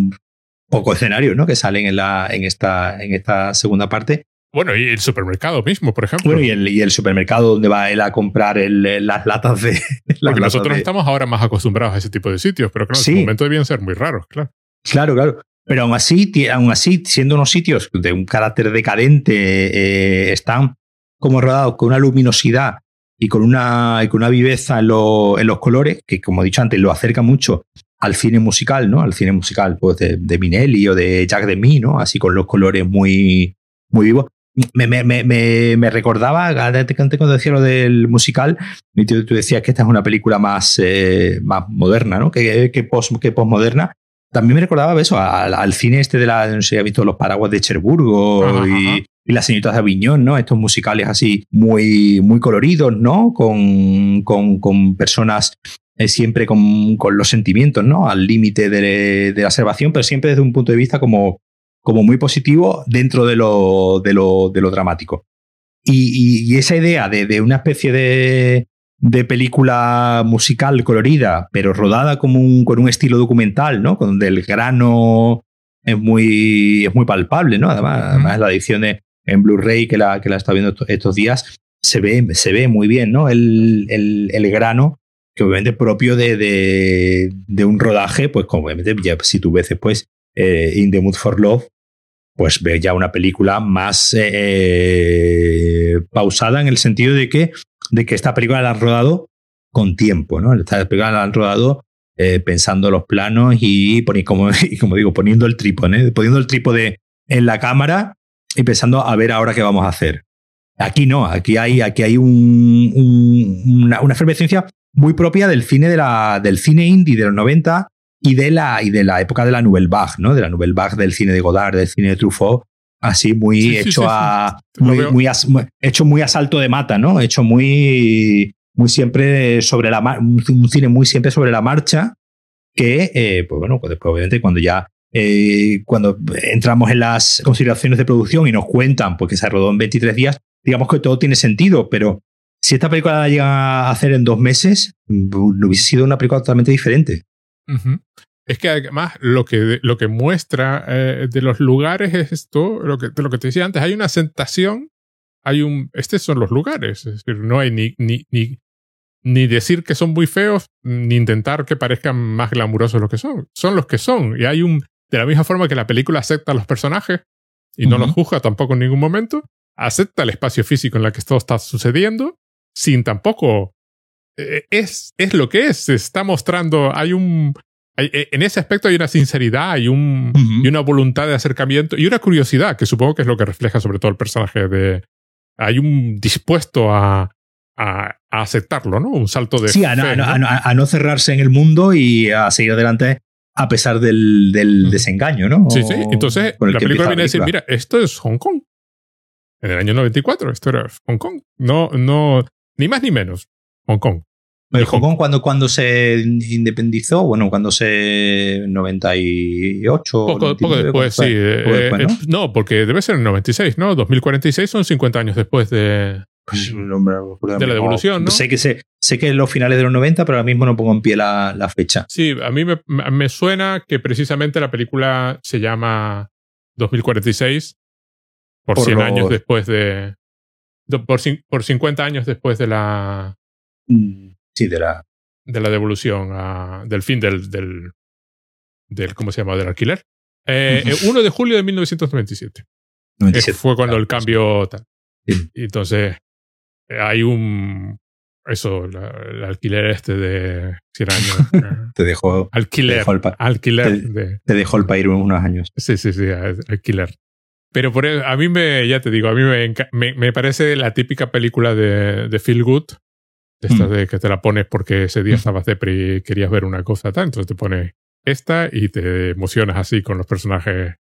pocos escenarios, ¿no? Que salen en, la, en, esta, en esta segunda parte. Bueno, y el supermercado mismo, por ejemplo. Bueno, y el, y el supermercado donde va él a comprar el, las latas de. Porque nosotros estamos ahora más acostumbrados a ese tipo de sitios, pero claro, en su momento debían ser muy raros, claro. Claro, claro. Pero aún así, aún así, siendo unos sitios de un carácter decadente, eh, están como rodados con una luminosidad y con una, y con una viveza en, en, los colores, que como he dicho antes, lo acerca mucho al cine musical, ¿no? Al cine musical pues, de, de Minelli o de Jack Demy, ¿no? Así con los colores muy, muy vivos me, me, me, me recordaba, cuando decía lo del musical, tú, decías que esta es una película más, eh, más moderna, ¿no? Que, que, post, que postmoderna. También me recordaba eso, al, cine este de la, no sé, he visto los paraguas de Cherburgo y, y las señoritas de Aviñón, ¿no? Estos musicales así muy, muy coloridos, ¿no? Con, con, con personas eh, siempre con, con, los sentimientos, ¿no? Al límite de, de, la observación, pero siempre desde un punto de vista como, como muy positivo dentro de lo, de lo, de lo dramático. Y, y, esa idea de, de una especie de, de, película musical colorida, pero rodada como un, con un estilo documental, ¿no? Donde el grano es muy, es muy palpable, ¿no? Además, además la edición de, en Blu-ray que la, que la está viendo estos días, se ve, se ve muy bien, ¿no? El, el, el grano, que obviamente propio de, de, de, un rodaje, pues como obviamente ya, si tú ves después eh, In the Mood for Love, pues ves ya una película más eh, pausada en el sentido de que, de que esta película la han rodado con tiempo, ¿no? Esta película la han rodado eh, pensando los planos y, como, digo, poniendo el trípode, ¿eh? poniendo el trípode en la cámara y pensando a ver ahora qué vamos a hacer. Aquí no, aquí hay, aquí hay un, un, una, una, efervescencia muy propia del cine, de la, del cine indie de los 90 y de la, y de la época de la Nouvelle Vague, ¿no? De la Nouvelle Vague del cine de Godard, del cine de Truffaut, así muy sí, hecho sí, sí, a muy, muy, a, hecho muy a salto de mata, ¿no? Hecho muy muy siempre sobre la un, un cine muy siempre sobre la marcha que eh, pues bueno, pues después obviamente cuando ya eh, cuando entramos en las consideraciones de producción y nos cuentan pues, que se rodó en 23 días, digamos que todo tiene sentido, pero si esta película la llega a hacer en dos meses, mm, hubiese sido una película totalmente diferente. Uh -huh. Es que además lo que, lo que muestra eh, de los lugares es esto, lo que, de lo que te decía antes, hay una sentación, hay un, estos son los lugares, es decir, no hay ni, ni, ni, ni decir que son muy feos, ni intentar que parezcan más glamurosos lo que son, son los que son, y hay un, de la misma forma que la película acepta a los personajes y no uh -huh. los juzga tampoco en ningún momento, acepta el espacio físico en el que todo está sucediendo, sin tampoco... Eh, es, es lo que es, se está mostrando, hay un... Hay, eh, en ese aspecto hay una sinceridad, hay un, uh -huh. y una voluntad de acercamiento y una curiosidad, que supongo que es lo que refleja sobre todo el personaje de... Hay un dispuesto a, a, a aceptarlo, ¿no? Un salto de... Sí, a, ¿no? A, a, no cerrarse en el mundo y a seguir adelante a pesar del, del desengaño, ¿no? Sí, sí. Entonces, la película viene a decir, mira, esto es Hong Kong. En el año 94, esto era Hong Kong. No, no, ni más ni menos. Hong Kong. Pero Hong Kong cuando, cuando se independizó, bueno, cuando se 98. Poco, 99, poco después, sí. Poco después, ¿no? Eh, no, porque debe ser en el 96, ¿no? 2046 son 50 años después de, pues, hombre, de la devolución, ¿no? Sé que, sé, sé que es los finales de los 90, pero ahora mismo no pongo en pie la, la fecha. Sí, a mí me, me, suena que precisamente la película se llama 2046 por, por 100 lo... años después de... Por, por 50 años después de la... Mm, sí, de la... De la devolución, uh, del fin del, del, del... ¿Cómo se llama? Del alquiler. Eh, uh -huh. 1 de julio de 1997. 97, fue cuando claro, el cambio... Tal. Sí. Y entonces hay un eso la, el alquiler este de 100 años te dejó alquiler te dejó alquiler te, de, te, dejó el país unos años sí sí sí alquiler pero por eso, a mí me ya te digo a mí me, me, me parece la típica película de, de feel good esta mm. de que te la pones porque ese día mm. estabas depre y querías ver una cosa tal entonces te pones esta y te emocionas así con los personajes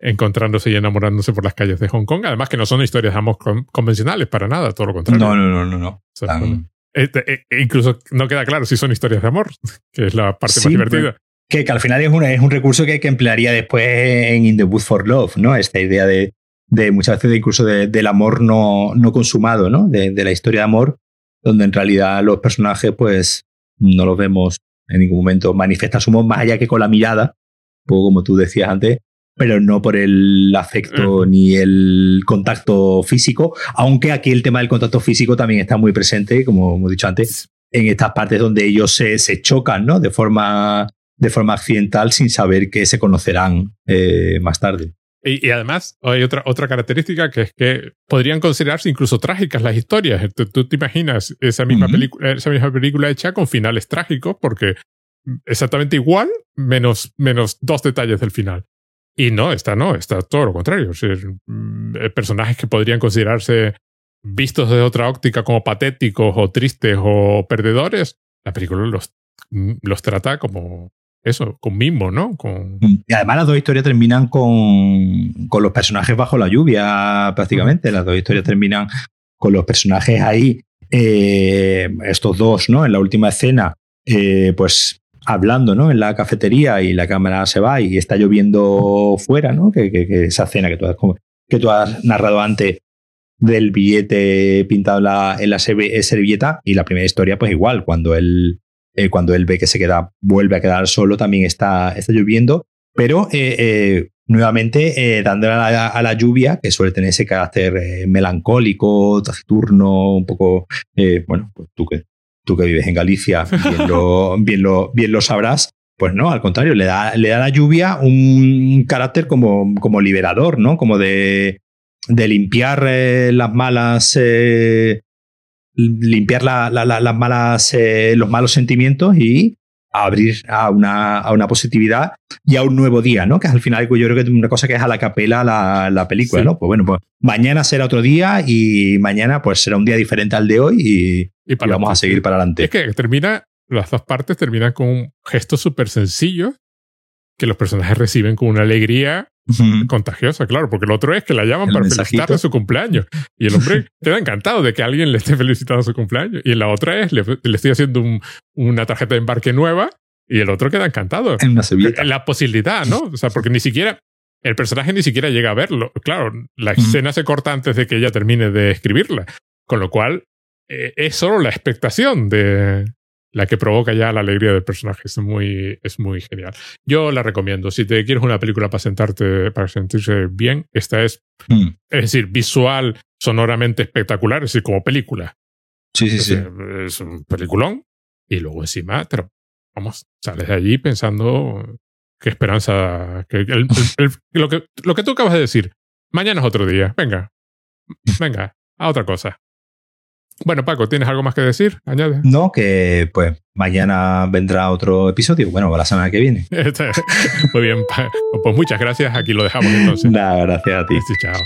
encontrándose y enamorándose por las calles de Hong Kong. Además que no son historias de amor con convencionales para nada, todo lo contrario. No, no, no, no. no. O sea, Tan... eh, eh, incluso no queda claro si son historias de amor, que es la parte sí, más divertida. Que, que, al final es, una, es un recurso que, que, emplearía después en In the Wood for Love, ¿no? Esta idea de, de muchas veces de incluso de, del amor no, no consumado, ¿no? De, de la historia de amor, donde en realidad los personajes, pues, no los vemos en ningún momento manifestar su más allá que con la mirada, un poco como tú decías antes, pero no por el afecto mm. ni el contacto físico, aunque aquí el tema del contacto físico también está muy presente, como hemos dicho antes, en estas partes donde ellos se, se chocan, ¿no? De forma, de forma accidental sin saber que se conocerán eh, más tarde. Y, y, además hay otra, otra característica que es que podrían considerarse incluso trágicas las historias. Tú, tú te imaginas esa misma, uh -huh. película, esa misma película hecha con finales trágicos porque exactamente igual menos, menos dos detalles del final. Y no, está no, está todo lo contrario. Es decir, mm, personajes que podrían considerarse vistos de otra óptica como patéticos o tristes o perdedores, la película los, mm, los trata como, eso, con mimbo, ¿no? Con... Y además las dos historias terminan con, con los personajes bajo la lluvia, prácticamente. Las dos historias terminan con los personajes ahí, eh, estos dos, ¿no? En la última escena, eh, pues hablando, ¿no? En la cafetería y la cámara se va y está lloviendo fuera, ¿no? Que, esa escena que tú, has, que tú has narrado antes del billete pintado en la, en la servilleta y la primera historia, pues igual, cuando él eh, cuando él ve que se queda, vuelve a quedar solo, también está, está lloviendo, pero eh, eh, nuevamente dándole a la, lluvia, que suele tener ese carácter melancólico, taciturno, un poco, bueno, pues tú que, tú que vives en Galicia, bien lo, bien lo, bien lo sabrás, pues no, al contrario, le da, le da a la lluvia un carácter como, como liberador, ¿no? Como de, de limpiar las malas limpiar las malas, eh, los malos sentimientos y abrir a una, a una, positividad y a un nuevo día, ¿no? Que al final yo creo que es una cosa que es a la capela la, la película, ¿no? Pues bueno, pues mañana será otro día y mañana pues será un día diferente al de hoy y, vamos a seguir para adelante. Es que termina, las dos partes terminan con un gesto súper sencillo que los personajes reciben con una alegría contagiosa, claro, porque lo otro es que la llaman para felicitarle su cumpleaños. Y el hombre queda encantado de que alguien le esté felicitando su cumpleaños. Y la otra es, le, estoy haciendo una tarjeta de embarque nueva y el otro queda encantado. En La posibilidad, ¿no? O sea, porque ni siquiera, el personaje ni siquiera llega a verlo. Claro, la escena se corta antes de que ella termine de escribirla. Con lo cual, eh, es solo la expectación de, la que provoca ya la alegría del personaje. Es muy, es muy genial. Yo la recomiendo. Si te quieres una película para sentarte, para sentirse bien, esta es, mm. es decir, visual, sonoramente espectacular, es decir, como película. Sí, sí, sí. Es un peliculón. Y luego encima, vamos, sales de allí pensando qué esperanza, que lo, que, lo que tú acabas de decir. Mañana es otro día. Venga, venga, a otra cosa. Bueno, Paco, ¿tienes algo más que decir? Añade. No, que pues mañana vendrá otro episodio. Bueno, la semana que viene. Muy bien. Pues muchas gracias. Aquí lo dejamos entonces. Nada, gracias a ti. chao.